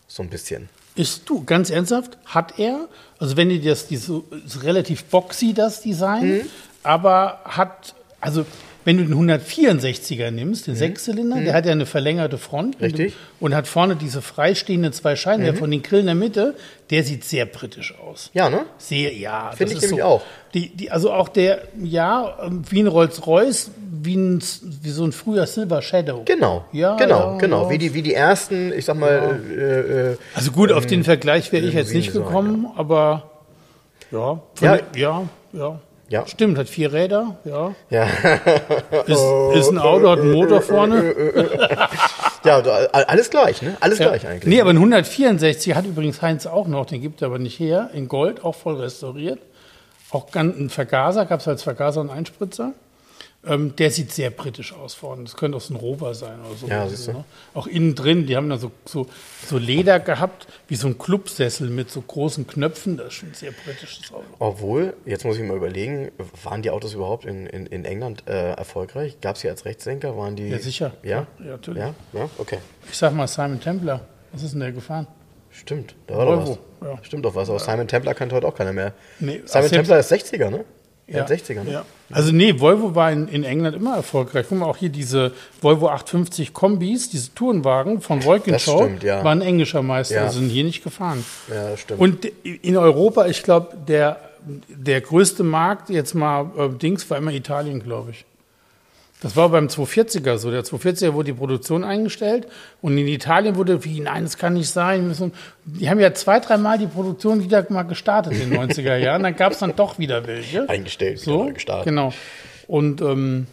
So ein bisschen. Ist du, ganz ernsthaft, hat er, also wenn ihr das, diese, ist relativ boxy, das Design, Mhm. aber hat, also wenn du den 164er nimmst, den Sechszylinder, der hat ja eine verlängerte Front Mhm. Richtig. und hat vorne diese freistehenden zwei Scheiben, Mhm. der von den Grillen in der Mitte, der sieht sehr britisch aus. Ja, ne? Sehr, ja. Finde ich ist nämlich so, auch. Die, die, also auch der, ja, ähm, wie ein Rolls-Royce, wie, ein, wie so ein früher Silver Shadow. Genau, Ja, genau, ja, genau. ja. Wie, die, wie die ersten, ich sag mal, äh, äh, Also gut, auf den Vergleich wäre ich jetzt nicht gekommen, aber ja, von Ja. ja, ja, Ja. Stimmt, hat vier Räder, ja. ja, Ist, *laughs* ist ein Auto, hat einen Motor vorne. Ja, alles gleich, ne? Alles Ja. gleich eigentlich. Nee, aber ein 164 hat übrigens Heinz auch noch, den gibt er aber nicht her, in Gold, auch voll restauriert. Auch ganz ein Vergaser, gab es als Vergaser und Einspritzer. Ähm, der sieht sehr britisch aus vorne. Das könnte auch so ein Rover sein oder so. Ja, du. ne? Auch innen drin, die haben da so, so, so Leder gehabt, wie so ein Clubsessel mit so großen Knöpfen. Das ist schon ein sehr britisches Auto. Obwohl, jetzt muss ich mal überlegen, waren die Autos überhaupt in, in, in England äh, erfolgreich? Gab es die als Rechtslenker? Waren die? Ja, sicher. Ja? Ja, natürlich. Ja, ja, okay. Ich sag mal Simon Templar. Was ist denn der gefahren? Stimmt, da war doch was. ja. Stimmt doch was, aber Simon Templar kennt heute auch keiner mehr. Nee, Simon Templar ist 60er, ne? Ja. 60er, ne? Ja. Also nee, Volvo war in, in England immer erfolgreich. Guck mal, auch hier diese Volvo 850 Kombis, diese Tourenwagen von Wolkenschau, ja. war ein englischer Meister, Ja. also sind hier nicht gefahren. Ja, stimmt. Und in Europa, ich glaube, der, der größte Markt, jetzt mal äh, Dings, war immer Italien, glaube ich. Das war beim 240er so. Der 240er wurde die Produktion eingestellt und in Italien wurde, wie, nein, das kann nicht sein. wir müssen- Die haben ja zwei, dreimal die Produktion wieder mal gestartet in den 90er Jahren. Dann gab es dann doch wieder welche. Eingestellt, So, gestartet. genau. Und ähm,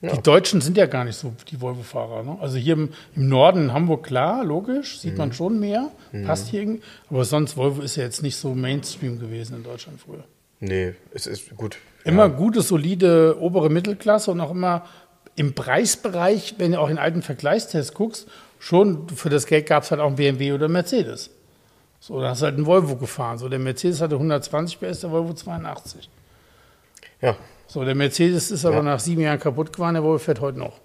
ja. die Deutschen sind ja gar nicht so die Volvo-Fahrer. Ne? Also hier im, im Norden in Hamburg, klar, logisch, sieht Mhm. man schon mehr, passt hier irgendwie. Aber sonst, Volvo ist ja jetzt nicht so Mainstream gewesen in Deutschland früher. Nee, es ist gut. Immer gute, solide obere Mittelklasse und auch immer im Preisbereich, wenn du auch in alten Vergleichstests guckst, schon für das Geld gab es halt auch einen BMW oder einen Mercedes. So, da hast du halt einen Volvo gefahren. So, der Mercedes hatte 120 PS, der Volvo 82. Ja. So, der Mercedes ist aber Ja. nach sieben Jahren kaputt gefahren, der Volvo fährt heute noch.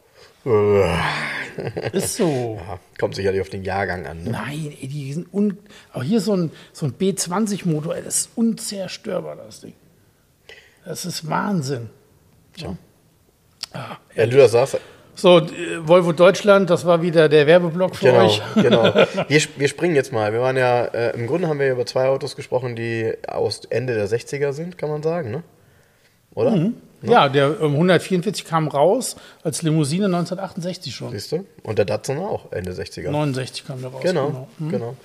Ist so. *laughs* Ja, kommt sicherlich auf den Jahrgang an. Ne? Nein, ey, die sind un aber hier so ein, so ein B20-Motor, ey, das ist unzerstörbar, das Ding. Das ist Wahnsinn. Tja. Ah, Wenn du das sagst, So, äh, Volvo Deutschland, das war wieder der Werbeblock für Genau, euch. *laughs* genau. *laughs* Wir, wir springen jetzt mal. Wir waren ja, äh, im Grunde haben wir über zwei Autos gesprochen, die aus Ende der 60er sind, kann man sagen, ne? Oder? Mhm. Ja, der ähm, 144 kam raus als Limousine 1968 schon. Siehst du? Und der Datsun auch, Ende 60er. 69 kam der raus. Genau, genau.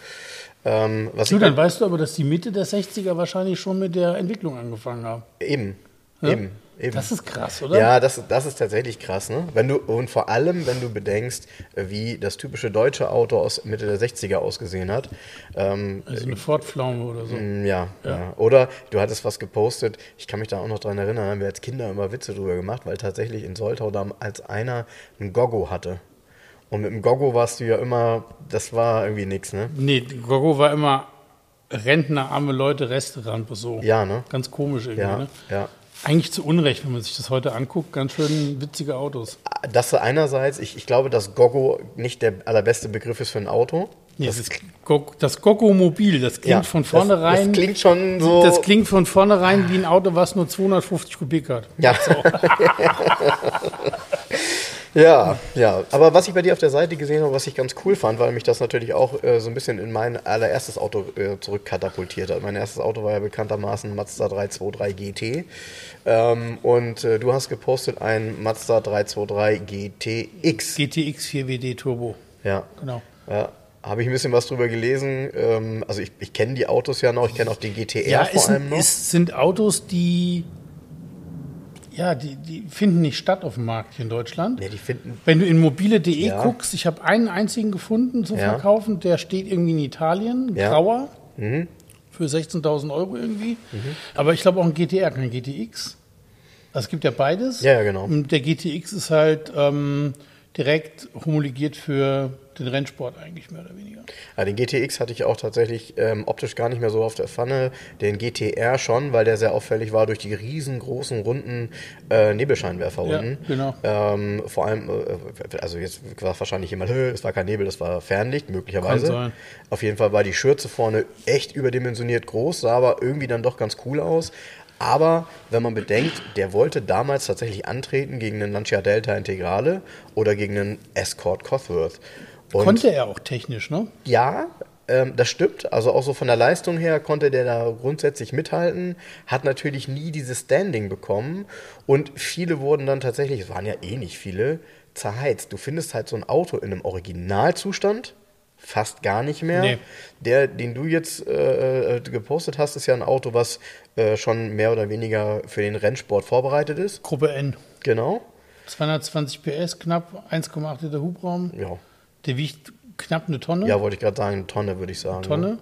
Ähm, was Du, dann weißt du aber, dass die Mitte der 60er wahrscheinlich schon mit der Entwicklung angefangen haben. eben, eben, eben. Das ist krass, oder? Ja, das, das ist tatsächlich krass, ne? Wenn du, und vor allem, wenn du bedenkst, wie das typische deutsche Auto aus Mitte der 60er ausgesehen hat. Ähm, Also eine Ford-Pflaume oder so. Mm, Ja, ja. Oder du hattest was gepostet, ich kann mich da auch noch dran erinnern, haben wir als Kinder immer Witze drüber gemacht, weil tatsächlich in Soltau da als einer ein Goggo hatte. Und mit dem Goggo warst du ja immer, das war irgendwie nix, ne? Nee, Gogo war immer Rentner, arme Leute, Restaurant, so. Ja, ne? Ganz komisch irgendwie, Ja, ne? ja. Eigentlich zu Unrecht, wenn man sich das heute anguckt, ganz schön witzige Autos. Das einerseits, ich, ich glaube, dass Goggo nicht der allerbeste Begriff ist für ein Auto. Nee, das, ist das Gogo-Mobil, das klingt Ja, von das- vornherein. Das klingt schon so. das klingt von vornherein wie ein Auto, was nur 250 Kubik hat. Ja. *laughs* *laughs* ja, ja. Aber was ich bei dir auf der Seite gesehen habe, was ich ganz cool fand, weil mich das natürlich auch äh, so ein bisschen in mein allererstes Auto äh, zurückkatapultiert hat. Mein erstes Auto war ja bekanntermaßen Mazda 323 GT. Ähm, und äh, du hast gepostet ein Mazda 323 GTX. GTX 4WD Turbo. Ja. Genau. ja. Habe ich ein bisschen was drüber gelesen. Ähm, also ich, ich kenne die Autos ja noch, ich kenne auch den GTR Ja, vor allem noch. es sind Autos, die ja, die, die finden nicht statt auf dem Markt hier in Deutschland. Ja, die finden Wenn du in mobile.de Ja. guckst, ich habe einen einzigen gefunden zu Ja. verkaufen, der steht irgendwie in Italien, Ja. Mhm. grauer, für 16.000 Euro irgendwie. Aber ich glaube auch ein GTR, kein GTX. Also es gibt ja beides. Ja, ja, genau. Und der GTX ist halt ähm, direkt homologiert für den Rennsport eigentlich mehr oder weniger. Ja, den GTX hatte ich auch tatsächlich ähm, optisch gar nicht mehr so auf der Pfanne. Den GTR schon, weil der sehr auffällig war durch die riesengroßen runden äh, Nebelscheinwerfer Ja, unten. genau. Ähm, vor allem, äh, also jetzt war wahrscheinlich jemand, *laughs* "Hö, es war kein Nebel, das war Fernlicht, möglicherweise. Kann sein. Auf jeden Fall war die Schürze vorne echt überdimensioniert groß, sah aber irgendwie dann doch ganz cool aus. Aber wenn man bedenkt, der wollte damals tatsächlich antreten gegen einen Lancia Delta Integrale oder gegen einen Escort Cosworth. Und Konnte er auch technisch, ne? ja, ähm, das stimmt. Also auch so von der Leistung her konnte der da grundsätzlich mithalten, hat natürlich nie dieses Standing bekommen und viele wurden dann tatsächlich, es waren ja eh nicht viele, zerheizt. Du findest halt so ein Auto in einem Originalzustand fast gar nicht mehr. Nee. Der, den du jetzt äh, äh, gepostet hast, ist ja ein Auto, was äh, schon mehr oder weniger für den Rennsport vorbereitet ist. Gruppe N. Genau. 220 PS, knapp 1,8 Liter Hubraum. Ja, Der wiegt knapp eine Tonne. ja wollte ich gerade sagen, eine Tonne würde ich sagen. Tonne.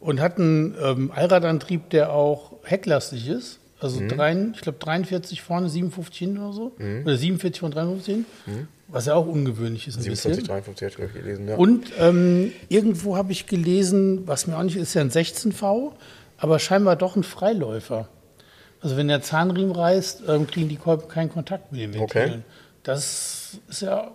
Und hat einen ähm, Allradantrieb, der auch hecklastig ist. Also Mhm. drei, ich glaube 43 vorne, 57 hinten oder so. Oder 47 von 53 hinten. Was ja auch ungewöhnlich ist ein 47, bisschen. 53 hätte ich gelesen, ja. Und ähm, irgendwo habe ich gelesen, was mir auch nicht ist, ja ein 16V, aber scheinbar doch ein Freiläufer. Also wenn der Zahnriemen reißt, ähm, kriegen die Kolben keinen Kontakt mit den Ventilen. Okay. Das ist ja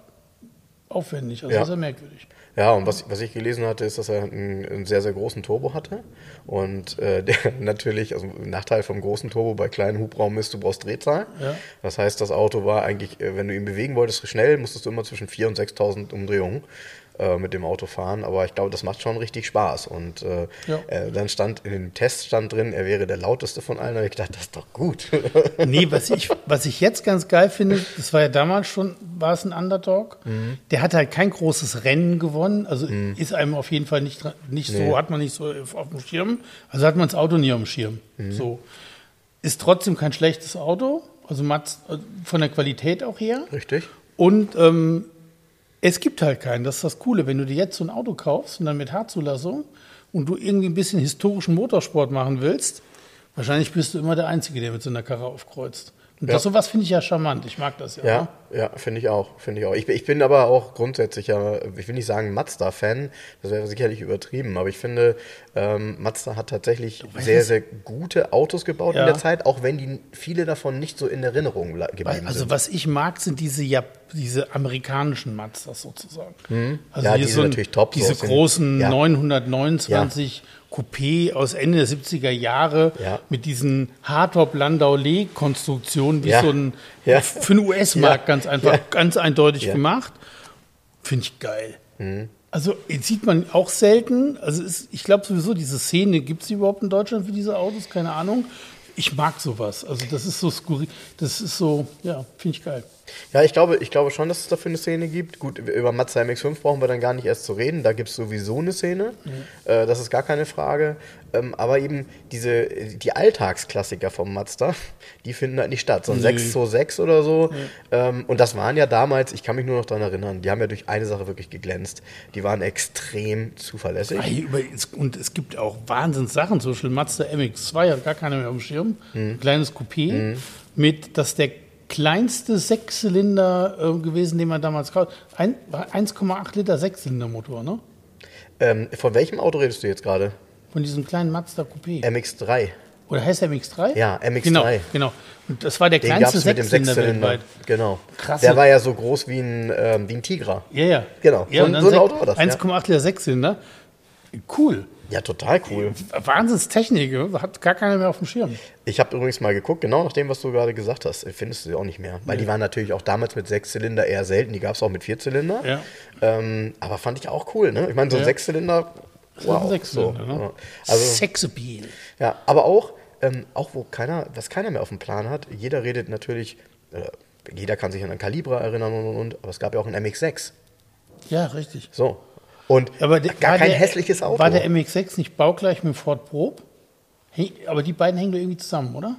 aufwendig, also Ja. ja merkwürdig. Ja, und was, was ich gelesen hatte, ist, dass er einen, einen sehr, sehr großen Turbo hatte. Und äh, *laughs* der natürlich, also ein Nachteil vom großen Turbo bei kleinen Hubraum ist, du brauchst Drehzahl. Ja. Das heißt, das Auto war eigentlich, äh, wenn du ihn bewegen wolltest, schnell, musstest du immer zwischen 4.000 und 6.000 Umdrehungen äh, mit dem Auto fahren. Aber ich glaube, das macht schon richtig Spaß. Und äh, Ja. äh, dann stand in dem Test stand drin, er wäre der lauteste von allen. Da habe ich gedacht, das ist doch gut. *laughs* Nee, was ich, was ich jetzt ganz geil finde, das war ja damals schon, war es ein Underdog. Mhm. Der hat halt kein großes Rennen gewonnen. Also ist einem auf jeden Fall nicht, nicht Nee. so, hat man nicht so auf dem Schirm. Also hat man das Auto nie auf dem Schirm. Mhm. So. Ist trotzdem kein schlechtes Auto. Also äh, von der Qualität auch her. richtig? Und ähm, es gibt halt keinen. Das ist das Coole. Wenn du dir jetzt so ein Auto kaufst und dann mit H-Zulassung und du irgendwie ein bisschen historischen Motorsport machen willst, wahrscheinlich bist du immer der Einzige, der mit so einer Karre aufkreuzt. Und Ja. das sowas finde ich ja charmant. Ich mag das ja. Ja, ne? ja, finde ich auch, finde ich auch. Ich, bin- ich bin aber auch grundsätzlich ja, ich will nicht sagen Mazda-Fan, das wäre sicherlich übertrieben, aber ich finde, ähm, Mazda hat tatsächlich sehr, sehr gute Autos gebaut in Ja. der Zeit, auch wenn die viele davon nicht so in Erinnerung geblieben Also sind. was ich mag, sind diese, Jap diese amerikanischen Mazdas sozusagen. Also Mhm. Ja, hier die sind natürlich top, so Diese den- großen ja. 929 Coupé aus Ende der 70er Jahre Ja. mit diesen Hardtop-Landau-Lee-Konstruktionen, wie Ja. so ein Ja. für einen US-Markt ganz einfach, ganz eindeutig gemacht. Finde ich geil. Mhm. Also jetzt sieht man auch selten. Also ist, ich glaube sowieso, diese Szene gibt es überhaupt in Deutschland für diese Autos, keine Ahnung. Ich mag sowas. Also das ist so skurril. Das ist so, ja, finde ich geil. Ja, ich glaube, ich glaube schon, dass es dafür eine Szene gibt. Gut, über Mazda MX-5 brauchen wir dann gar nicht erst zu reden. Da gibt es sowieso eine Szene. Äh, das ist gar keine Frage. Ähm, aber eben diese, die Alltagsklassiker vom Mazda, die finden halt nicht statt. So ein Nee. 626 oder so. Ähm, und das waren ja damals, ich kann mich nur noch daran erinnern, die haben ja durch eine Sache wirklich geglänzt. Die waren extrem zuverlässig. Und es gibt auch Wahnsinnssachen, zum Beispiel Mazda MX2 hat gar keiner mehr auf dem Schirm. Mhm. Ein kleines Coupé mit, das ist der kleinste Sechszylinder äh, gewesen, den man damals kauft. Ein- war 1,8 Liter Sechszylindermotor, ne? Ähm, von welchem Auto redest du jetzt gerade? Von diesem kleinen Mazda Coupé. MX3. Oder heißt der MX3? Ja, MX3. Genau, genau. Und das war der Den kleinste Sechszylinder weltweit. Genau. Krass. Der war ja so groß wie ein, ähm, wie ein Tigra. Ja, ja. Genau. Ja, So so ein Auto war das, ja. 1,8 Liter Sechszylinder. Cool. Ja, total cool. Wahnsinnstechnik. Hat gar keiner mehr auf dem Schirm. Ich habe übrigens mal geguckt, genau nach dem, was du gerade gesagt hast, findest du sie auch nicht mehr. Weil die waren natürlich auch damals mit Sechszylinder eher selten, die gab es auch mit Vierzylinder. Ja. Ähm, aber fand ich auch cool, ne? Ich meine, so ein Ja. Sechszylinder, wow. ein Sechszylinder, so, ne? ja. Also, Sexappeal. ja, aber auch, ähm, auch wo keiner, was keiner mehr auf dem Plan hat, jeder redet natürlich, äh, jeder kann sich an einen Calibra erinnern und und und, aber es gab ja auch einen MX6. Ja, richtig. So. Und Aber der- gar kein der- hässliches Auto. War der MX6 nicht baugleich mit dem Ford Probe? Aber die beiden hängen doch irgendwie zusammen, oder?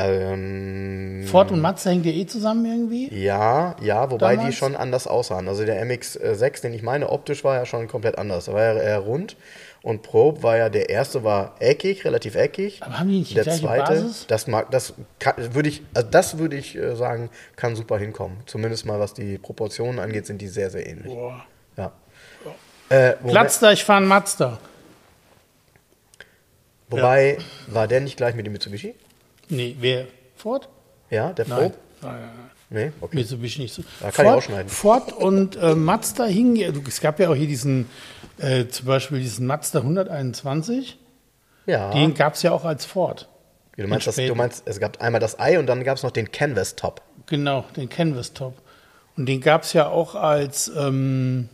ähm, Ford und Mazda hängen ja eh zusammen irgendwie? Ja, ja, wobei die Damals? schon anders aussahen. Also der MX6, den ich meine, optisch war ja schon komplett anders. Da war ja eher rund und Probe war ja der erste war eckig, relativ eckig. Aber haben die nicht die der gleiche zweite, Basis? das mag, das kann, würde ich, also das würde ich äh, sagen, kann super hinkommen. Zumindest mal was die Proportionen angeht, sind die sehr, sehr ähnlich. Boah. Ja. Äh, Platz da, ich fahre einen Mazda. wobei war der nicht gleich mit dem Mitsubishi? Nee, wer? Ford? Ja, der Nein. Probe? Nein, nein, nein. Nee, okay. Mitsubishi nicht so. Da kann ich Ford, auch schneiden. Ford und äh, Mazda hingen, ja- es gab ja auch hier diesen, äh, zum Beispiel diesen Mazda 121, Ja. den gab es ja auch als Ford. du, meinst das, du meinst, es gab einmal das Ei und dann gab es noch den Canvas Top. Genau, den Canvas Top. Und den gab es ja auch als, ähm,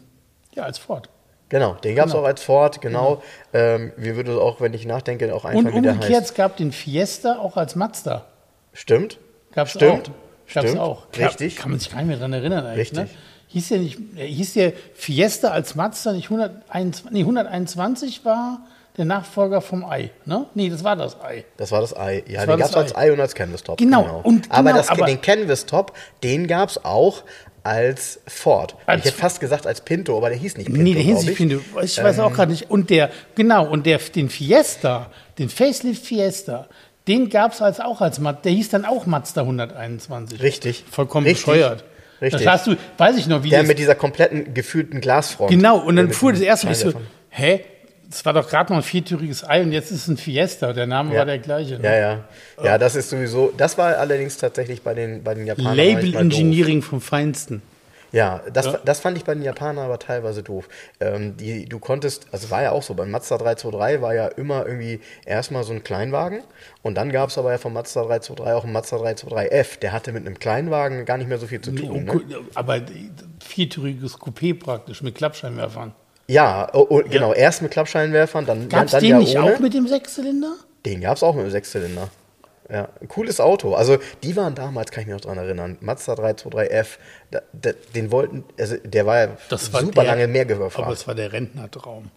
ja, als Ford. Genau, den gab es Genau. auch als Ford, genau. Ähm, mir würde auch, wenn ich nachdenke, auch Und einfallen, wie der umgekehrt, es gab den Fiesta auch als Mazda. Stimmt. Gab's Stimmt. auch. Gab's Stimmt. auch. Richtig. Kann, man sich gar nicht mehr dran erinnern eigentlich. Richtig. Ne? Hieß der nicht, äh, hieß der Fiesta als Mazda nicht 121, nee, 121 war der Nachfolger vom Ei, ne? Nee, das war das Ei. Das war das Ei. Ja, Das den gab es als Ei und als Canvas Top. Genau, und aber genau, das, aber- den Canvas Top, den gab es auch als Ford. Als- ich hätte fast gesagt als Pinto, aber der hieß nicht Pinto. nee, der hieß ich finde, ich weiß auch gerade nicht. Und der, genau, und der, den Fiesta, den Facelift Fiesta, den gab es als auch als Mazda, der hieß dann auch Mazda 121. Richtig. Vollkommen Richtig. bescheuert. Richtig. Das hast du, weiß ich noch, wie Der das, mit dieser kompletten gefühlten Glasfront. Genau, und dann fuhr das erste Mal ich so, hä? Das war doch gerade noch ein viertüriges Ei und jetzt ist es ein Fiesta. Der Name Ja. war der gleiche. Ne? Ja, ja. Ja, das ist sowieso, das war allerdings tatsächlich bei den, bei den Japanern Label. Engineering vom Feinsten. Ja, das, das fand ich bei den Japanern aber teilweise doof. Ähm, die, du konntest, also war ja auch so, beim Mazda 323 war ja immer irgendwie erstmal so ein Kleinwagen und dann gab es aber ja vom Mazda 323 auch einen Mazda 323F. Der hatte mit einem Kleinwagen gar nicht mehr so viel zu tun. Ne? Aber viertüriges Coupé praktisch mit Klappscheinwerfern. Ja, oh, oh, genau, erst mit Klappscheinwerfern, dann, Gab es dann den ja nicht ohne. auch mit dem Sechszylinder? Den gab es auch mit einem Sechszylinder. Ja, cooles Auto. Also die waren damals, kann ich mich noch dran erinnern, Mazda 323F, da, da, den wollten, also der war ja super der- lange mehr Aber gefahren. es war der Rentnertraum.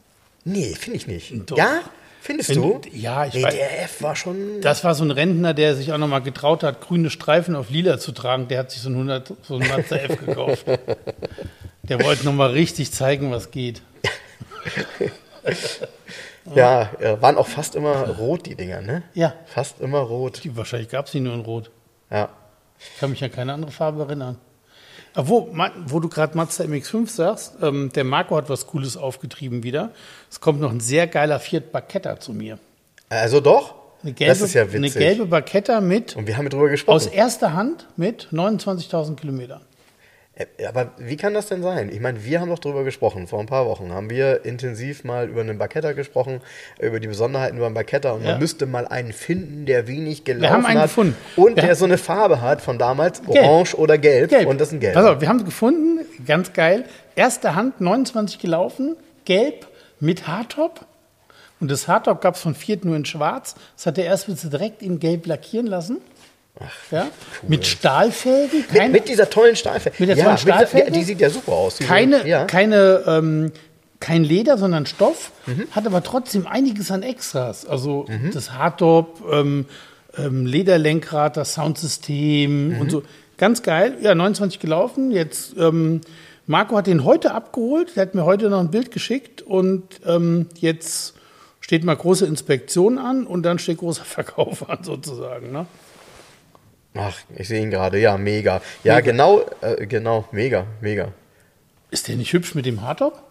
Nee, finde ich nicht. Doch. Ja? Findest Wenn- du? ja, ich weiß- Der F war schon. Das war so ein Rentner, der sich auch nochmal getraut hat, grüne Streifen auf lila zu tragen. Der hat sich so ein, 100, so ein Mazda F gekauft. *laughs* Der wollte nochmal richtig zeigen, was geht. Ja, äh, waren auch fast immer rot, die Dinger, ne? Ja. Fast immer rot. Die, wahrscheinlich gab es die nur in Rot. Ja. Ich kann mich an keine andere Farbe erinnern. Aber wo, wo du gerade Mazda MX5 sagst, ähm, der Marco hat was Cooles aufgetrieben wieder. Es kommt noch ein sehr geiler Fiat Barchetta zu mir. Also doch? Eine gelbe, das ist ja eine witzig. gelbe Barchetta mit Und wir haben drüber aus gesprochen. erster Hand mit 29.000 Kilometern. Äh, Aber wie kann das denn sein? Ich meine, wir haben doch drüber gesprochen. Vor ein paar Wochen haben wir intensiv mal über einen Barketta gesprochen, über die Besonderheiten über einen Barketta und Ja. man müsste mal einen finden, der wenig gelaufen haben einen hat gefunden. und Wir der so eine Farbe hat von damals, Gelb. orange oder gelb, Gelb. und das ist ein Gelb. Auf, wir haben es gefunden, ganz geil. Erste Hand, 29 gelaufen, gelb mit Hardtop. Und das Hardtop gab es von Fiat nur in schwarz. Das hat der Erstbesitzer direkt in gelb lackieren lassen. Ja? Mit Stahlfelgen. Mit, mit dieser tollen Stahlfelge. Mit der ja, tollen Stahlfelge? Ja, die sieht ja super aus. Keine, ja. keine, ähm, kein Leder, sondern Stoff, Mhm. hat aber trotzdem einiges an Extras. Also das Hardtop, ähm, ähm, Lederlenkrad, das Soundsystem Mhm. und so. Ganz geil. Ja, 29 gelaufen. Jetzt, ähm, Marco hat den heute abgeholt. Der hat mir heute noch ein Bild geschickt und ähm, jetzt steht mal große Inspektion an und dann steht großer *laughs* Verkauf an sozusagen. Ne? Ach, ich sehe ihn gerade. Ja, mega. Ja, genau, äh, genau, mega, mega. Ist der nicht hübsch mit dem Hardtop?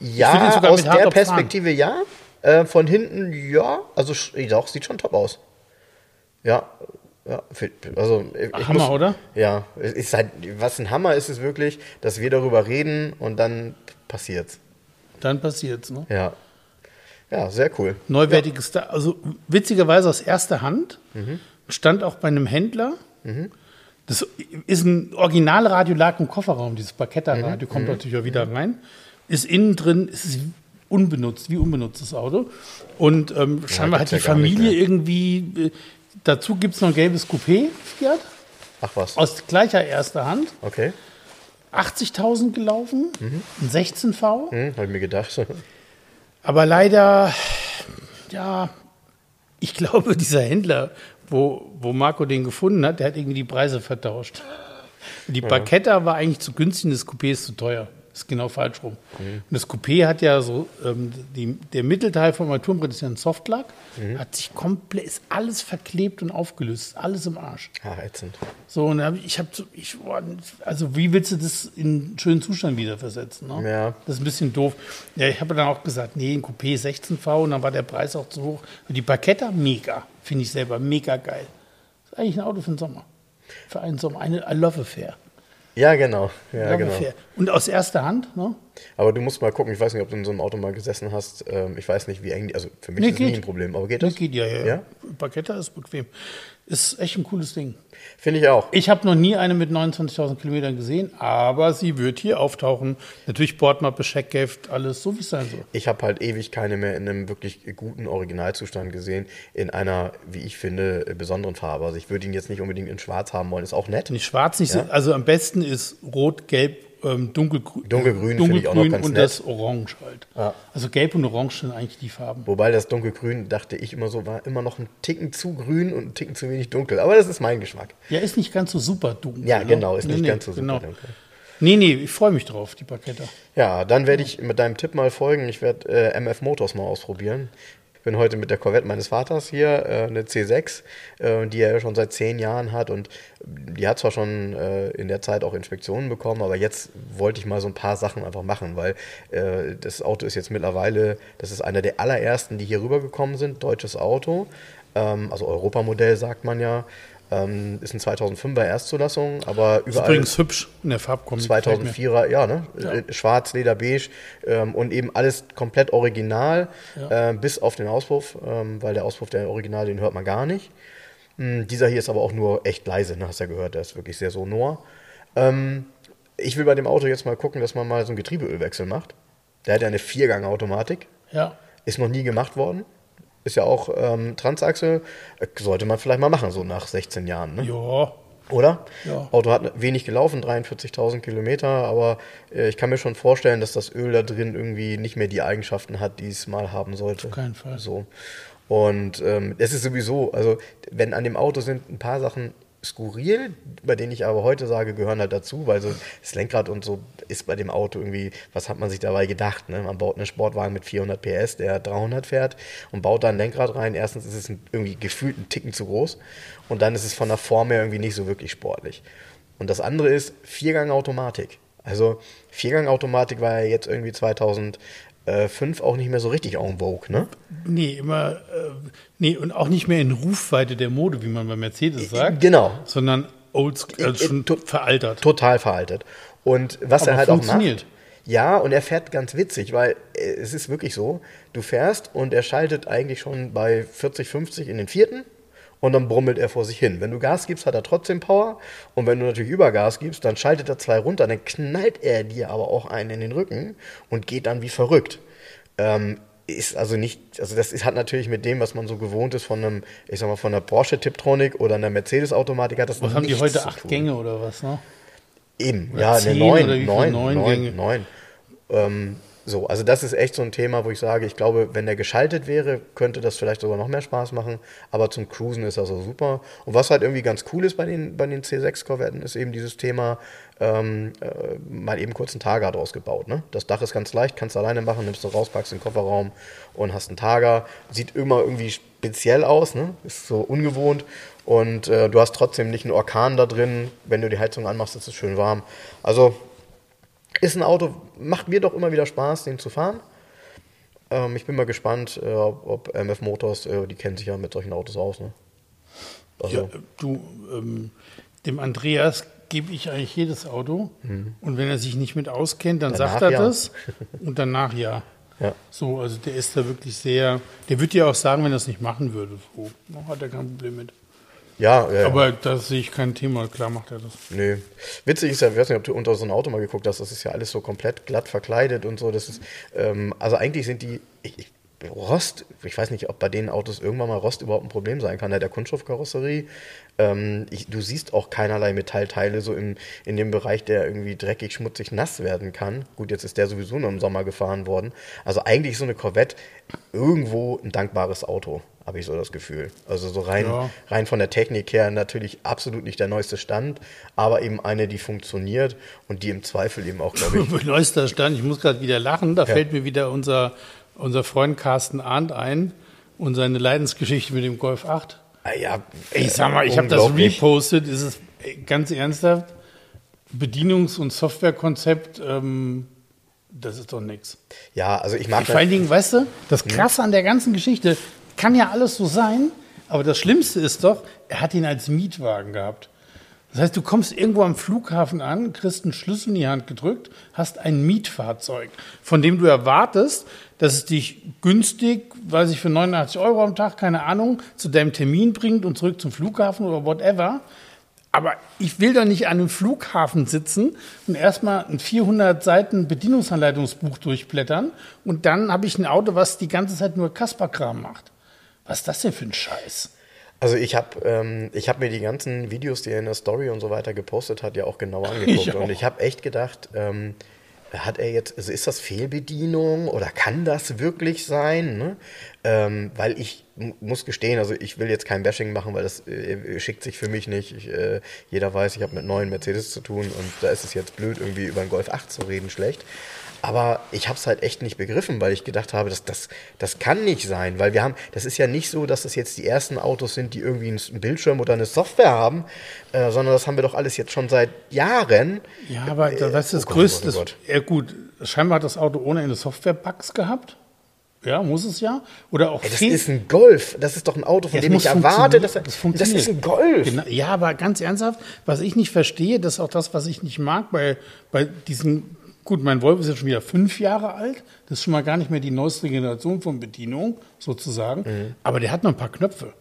Ja, aus der Hardtop fahren. Perspektive ja. Äh, von hinten ja. Also doch, sieht schon top aus. Ja. Ja, also ich Hammer, muss, oder? Ja, ist halt, was ein Hammer ist es wirklich, dass wir darüber reden und dann passiert's. Dann passiert's. Ne? Ja. Ja, sehr cool. Neuwertiges, da also witzigerweise aus erster Hand, Mhm. stand auch bei einem Händler. Das ist ein Originalradio, lag im Kofferraum, dieses Parketta-Radio, Mhm. kommt natürlich auch wieder rein. Ist innen drin, ist es unbenutzt, wie unbenutztes Auto. Und ähm, scheinbar hat die ja Familie irgendwie, äh, dazu gibt es noch ein gelbes Coupé, Fiat, Ach was. aus gleicher erster Hand, Okay. 80.000 gelaufen, Mhm. ein 16V. Hm, habe ich mir gedacht. *laughs* Aber leider, ja, ich *laughs* glaube, dieser Händler, wo, wo Marco den gefunden hat, der hat irgendwie die Preise vertauscht. Die Parketta war eigentlich zu günstig und das Coupé ist zu teuer. Ist genau falsch rum. Und das Coupé hat ja so, ähm, die, der Mittelteil vom Armaturenbrett ist ja ein Softlack, hat sich komplett, ist alles verklebt und aufgelöst, alles im Arsch. Ah, ätzend. So, und hab ich, habe ich, also wie willst du das in einen schönen Zustand wieder versetzen? Ne? Ja. Das ist ein bisschen doof. Ja, ich habe dann auch gesagt, nee, ein Coupé 16V und dann war der Preis auch zu hoch. Die Parketta, mega, finde ich selber, mega geil. ist eigentlich ein Auto für den Sommer. Für einen Sommer, eine I love affair. Ja, genau. Ja, genau. Und aus erster Hand, ne? Aber du musst mal gucken, ich weiß nicht, ob du in so einem Auto mal gesessen hast. Ähm, ich weiß nicht, wie eng, die- also für mich Nee, ist es nie ein Problem, aber geht Das das? geht ja, ja. Ja? Parketta ist bequem. Ist echt ein cooles Ding. Finde ich auch. Ich habe noch nie eine mit 29.000 Kilometern gesehen, aber sie wird hier auftauchen. Natürlich Bordmappe, Checkheft, alles so, wie es sein soll. Ich habe halt ewig keine mehr in einem wirklich guten Originalzustand gesehen, in einer, wie ich finde, besonderen Farbe. Also ich würde ihn jetzt nicht unbedingt in schwarz haben wollen, ist auch nett. Nicht schwarz, nicht so, also am besten ist rot, gelb, ähm, dunkelgrün. Dunkelgrün finde ich auch noch ganz und nett. das Orange halt. Ja. Also gelb und orange sind eigentlich die Farben. Wobei das dunkelgrün, dachte ich immer so, war immer noch ein Ticken zu grün und ein Ticken zu wenig dunkel. Aber das ist mein Geschmack. Ja, ist nicht ganz so super dunkel. Ja, ne? genau, ist Nee, nicht nee, ganz so super genau. dunkel. Nee, nee, ich freue mich drauf, die Parketta. Ja, dann werde ich mit deinem Tipp mal folgen. Ich werde äh, MF Motors mal ausprobieren. Ich bin heute mit der Corvette meines Vaters hier, äh, eine C6, äh, die er schon seit zehn Jahren hat. Und die hat zwar schon äh, in der Zeit auch Inspektionen bekommen, aber jetzt wollte ich mal so ein paar Sachen einfach machen, weil das Auto ist jetzt mittlerweile, das ist einer der allerersten, die hier rübergekommen sind, deutsches Auto. Ähm, also Europamodell sagt man ja. Ähm, ist ein 2005er Erstzulassung, aber Ist überall. übrigens hübsch in der Farbkombi. gefällt mir. 2004er, ja, ne? Ja. Äh, Schwarz, Leder, beige ähm, und eben alles komplett original, äh, bis auf den Auspuff, ähm, weil der Auspuff der Original, den hört man gar nicht. Hm, dieser hier ist aber auch nur echt leise, ne? hast ja gehört, der ist wirklich sehr sonor. Ähm, ich will bei dem Auto jetzt mal gucken, dass man mal so einen Getriebeölwechsel macht. Der hat ja eine Viergang-Automatik, Ja. ist noch nie gemacht worden. Ist ja auch ähm, Transachse, äh, sollte man vielleicht mal machen, so nach 16 Jahren. Ne? Ja. Oder? Ja. Auto hat wenig gelaufen, 43.000 Kilometer, aber äh, ich kann mir schon vorstellen, dass das Öl da drin irgendwie nicht mehr die Eigenschaften hat, die es mal haben sollte. Auf keinen Fall. So. Und ähm, es ist sowieso, also wenn an dem Auto sind ein paar Sachen skurril, bei denen ich aber heute sage, gehören halt dazu, weil so das Lenkrad und so ist bei dem Auto irgendwie, was hat man sich dabei gedacht? Ne? Man baut einen Sportwagen mit 400 PS, der 300 fährt und baut da ein Lenkrad rein. Erstens ist es irgendwie gefühlt ein Ticken zu groß und dann ist es von der Form her irgendwie nicht so wirklich sportlich. Und das andere ist Viergang-Automatik. Also Viergang-Automatik war ja jetzt irgendwie 2005 auch nicht mehr so richtig en vogue, ne? Nee, immer, äh, nee, und auch nicht mehr in Rufweite der Mode, wie man bei Mercedes sagt. Genau. Sondern old, also Äh, schon to- veraltert. Total veraltet. Und was Aber er halt auch macht. Ja, und er fährt ganz witzig, weil äh, es ist wirklich so, du fährst und er schaltet eigentlich schon bei 40, 50 in den vierten und dann brummelt er vor sich hin. Wenn du Gas gibst, hat er trotzdem Power und wenn du natürlich Übergas gibst, dann schaltet er zwei runter, dann knallt er dir aber auch einen in den Rücken und geht dann wie verrückt. Ähm, ist also nicht, also das ist, hat natürlich mit dem, was man so gewohnt ist von einem, ich sag mal, von einer Porsche Tiptronic oder einer Mercedes-Automatik, hat das Was haben die heute? Acht. Gänge oder was, ne? Eben, Oder ja, eine neun, neun, Neun neun, neun. Ähm, so, also das ist echt so ein Thema, wo ich sage, ich glaube, wenn der geschaltet wäre, könnte das vielleicht sogar noch mehr Spaß machen, aber zum Cruisen ist das so super. Und was halt irgendwie ganz cool ist bei den, bei den C6-Korvetten, ist eben dieses Thema, ähm, äh, mal eben kurz einen Tager draus gebaut. Ne? Das Dach ist ganz leicht, kannst du alleine machen, nimmst du raus, packst den Kofferraum und hast einen Tager. Sieht immer irgendwie speziell aus, ne? ist so ungewohnt. Und äh, du hast trotzdem nicht einen Orkan da drin. Wenn du die Heizung anmachst, ist es schön warm. Also ist ein Auto, macht mir doch immer wieder Spaß, den zu fahren. Ähm, ich bin mal gespannt, äh, ob, MF Motors, äh, die kennen sich ja mit solchen Autos aus. Ne? Also, Ja, du, ähm, dem Andreas gebe ich eigentlich jedes Auto. Und wenn er sich nicht mit auskennt, dann Mhm. Danach sagt er ja. das. *laughs* Und danach ja. Ja. So, also der ist da wirklich sehr. Der würde dir auch sagen, wenn er es nicht machen würde. So, hat er kein Problem mit. Ja, ja. Aber da sehe ich kein Thema. Klar macht er das. Nö. Witzig ist ja, ich weiß nicht, ob du unter so ein Auto mal geguckt hast, das ist ja alles so komplett glatt verkleidet und so. Das ist, ähm, also eigentlich sind die, ich, ich, Rost, ich weiß nicht, ob bei den Autos irgendwann mal Rost überhaupt ein Problem sein kann, ja, der Kunststoffkarosserie. Ähm, ich, du siehst auch keinerlei Metallteile so in, in dem Bereich, der irgendwie dreckig, schmutzig, nass werden kann. Gut, jetzt ist der sowieso nur im Sommer gefahren worden. Also eigentlich ist so eine Corvette irgendwo ein dankbares Auto, habe ich so das Gefühl. Also so rein, Ja. rein von der Technik her natürlich absolut nicht der neueste Stand, aber eben eine, die funktioniert und die im Zweifel eben auch, glaube ich, *laughs* Neuester Stand, ich muss gerade wieder lachen. Da fällt mir wieder unser, unser Freund Carsten Arndt ein und seine Leidensgeschichte mit dem Golf 8. Ah ja, Ich sag mal, ich habe das repostet. Ist es ganz ernsthaft? Bedienungs- und Softwarekonzept, ähm, das ist doch nichts. Ja, also ich mag Vor allen Dingen, weißt du, das Hm? Krasse an der ganzen Geschichte kann ja alles so sein, aber das Schlimmste ist doch, er hat ihn als Mietwagen gehabt. Das heißt, du kommst irgendwo am Flughafen an, kriegst einen Schlüssel in die Hand gedrückt, hast ein Mietfahrzeug, von dem du erwartest, dass es dich günstig, weiß ich, für 89 Euro am Tag, keine Ahnung, zu deinem Termin bringt und zurück zum Flughafen oder whatever. Aber ich will doch nicht an einem Flughafen sitzen und erstmal ein 400 Seiten Bedienungsanleitungsbuch durchblättern und dann habe ich ein Auto, was die ganze Zeit nur Kasperkram macht. Was ist das denn für ein Scheiß? Also ich habe ähm, ich hab mir die ganzen Videos, die er in der Story und so weiter gepostet hat, ja auch *laughs* genauer angeguckt. Ich auch. Und ich habe echt gedacht, ähm, hat er jetzt, also ist das Fehlbedienung oder kann das wirklich sein? Ne? Ähm, weil ich muss gestehen, also ich will jetzt kein Bashing machen, weil das äh, schickt sich für mich nicht. Ich, äh, jeder weiß, ich habe mit neuen Mercedes zu tun und da ist es jetzt blöd, irgendwie über einen Golf 8 zu reden, schlecht. Aber ich habe es halt echt nicht begriffen, weil ich gedacht habe, das, das, das kann nicht sein, weil wir haben, das ist ja nicht so, dass das jetzt die ersten Autos sind, die irgendwie einen Bildschirm oder eine Software haben, äh, sondern das haben wir doch alles jetzt schon seit Jahren. Ja, aber da, weißt du, das oh Gott, Größte oh ist, Gott. ja gut, scheinbar hat das Auto ohne Ende Software-Bugs gehabt. Ja, muss es ja. Oder auch Ey, das ist ein Golf, das ist doch ein Auto, von Ja, dem ich erwarte, dass er, Das das, funktioniert. ist ein Golf. Genau, ja, aber ganz ernsthaft, was ich nicht verstehe, das ist auch das, was ich nicht mag bei, bei diesen, gut, mein Volvo ist ja schon wieder fünf Jahre alt, das ist schon mal gar nicht mehr die neueste Generation von Bedienung, sozusagen, Mhm. aber der hat noch ein paar Knöpfe.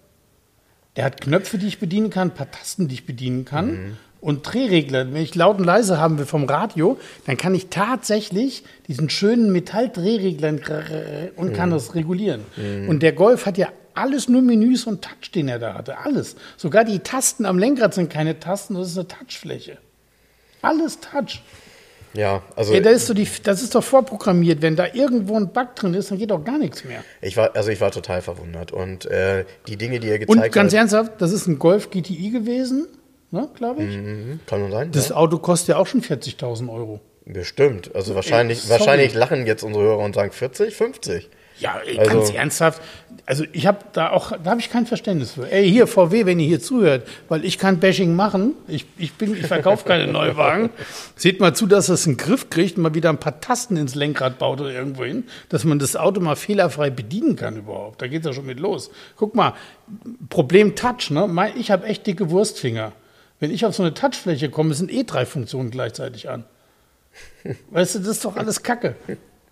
Der hat Knöpfe, die ich bedienen kann, ein paar Tasten, die ich bedienen kann. Mhm. Und Drehregler. Wenn ich laut und leise haben will vom Radio, dann kann ich tatsächlich diesen schönen Metalldrehregler und Mhm. kann das regulieren. Und der Golf hat ja alles nur Menüs und Touch, den er da hatte. Alles. Sogar die Tasten am Lenkrad sind keine Tasten, das ist eine Touchfläche. Alles Touch. Ja, also Ja, das, ist so die, das ist doch vorprogrammiert. Wenn da irgendwo ein Bug drin ist, dann geht doch gar nichts mehr. ich war, also ich war total verwundert und äh, die Dinge, die er Und gezeigt ganz hat, ernsthaft, das ist ein Golf GTI gewesen, ne, glaube ich. Mhm, kann man sein. Das ja. Auto kostet ja auch schon 40.000 Euro. Bestimmt. Also wahrscheinlich, sorry. wahrscheinlich lachen jetzt unsere Hörer und sagen 40, 50. Ja, ey, Also- ganz ernsthaft. Also ich habe da auch, da habe ich kein Verständnis für. Ey, hier VW, wenn ihr hier zuhört, weil ich kann Bashing machen. Ich, ich bin, ich verkaufe keine *laughs* Neuwagen. Seht mal zu, dass es einen Griff kriegt, und mal wieder ein paar Tasten ins Lenkrad baut oder irgendwo hin, dass man das Auto mal fehlerfrei bedienen kann überhaupt. Da geht's ja schon mit los. Guck mal, Problem Touch, ne? Ich habe echt dicke Wurstfinger. Wenn ich auf so eine Touchfläche komme, sind eh drei Funktionen gleichzeitig an. Weißt du, das ist doch alles Kacke.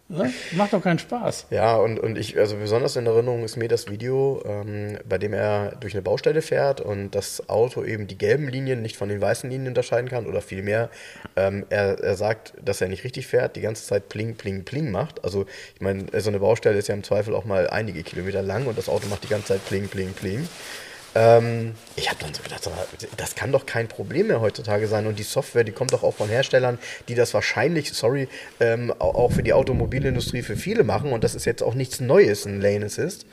Ne? Macht doch keinen Spaß. Ja, und, und ich, also besonders in Erinnerung ist mir das Video, ähm, bei dem er durch eine Baustelle fährt und das Auto eben die gelben Linien nicht von den weißen Linien unterscheiden kann oder vielmehr, ähm, er, er sagt, dass er nicht richtig fährt, die ganze Zeit pling, pling, pling macht. Also ich meine, so eine Baustelle ist ja im Zweifel auch mal einige Kilometer lang und das Auto macht die ganze Zeit pling, pling, pling. Ähm, ich habe dann so gedacht, das kann doch kein Problem mehr heutzutage sein. Und die Software, die kommt doch auch von Herstellern, die das wahrscheinlich, sorry, ähm, au- auch für die Automobilindustrie für viele machen. Und das ist jetzt auch nichts Neues, ein Lane Assist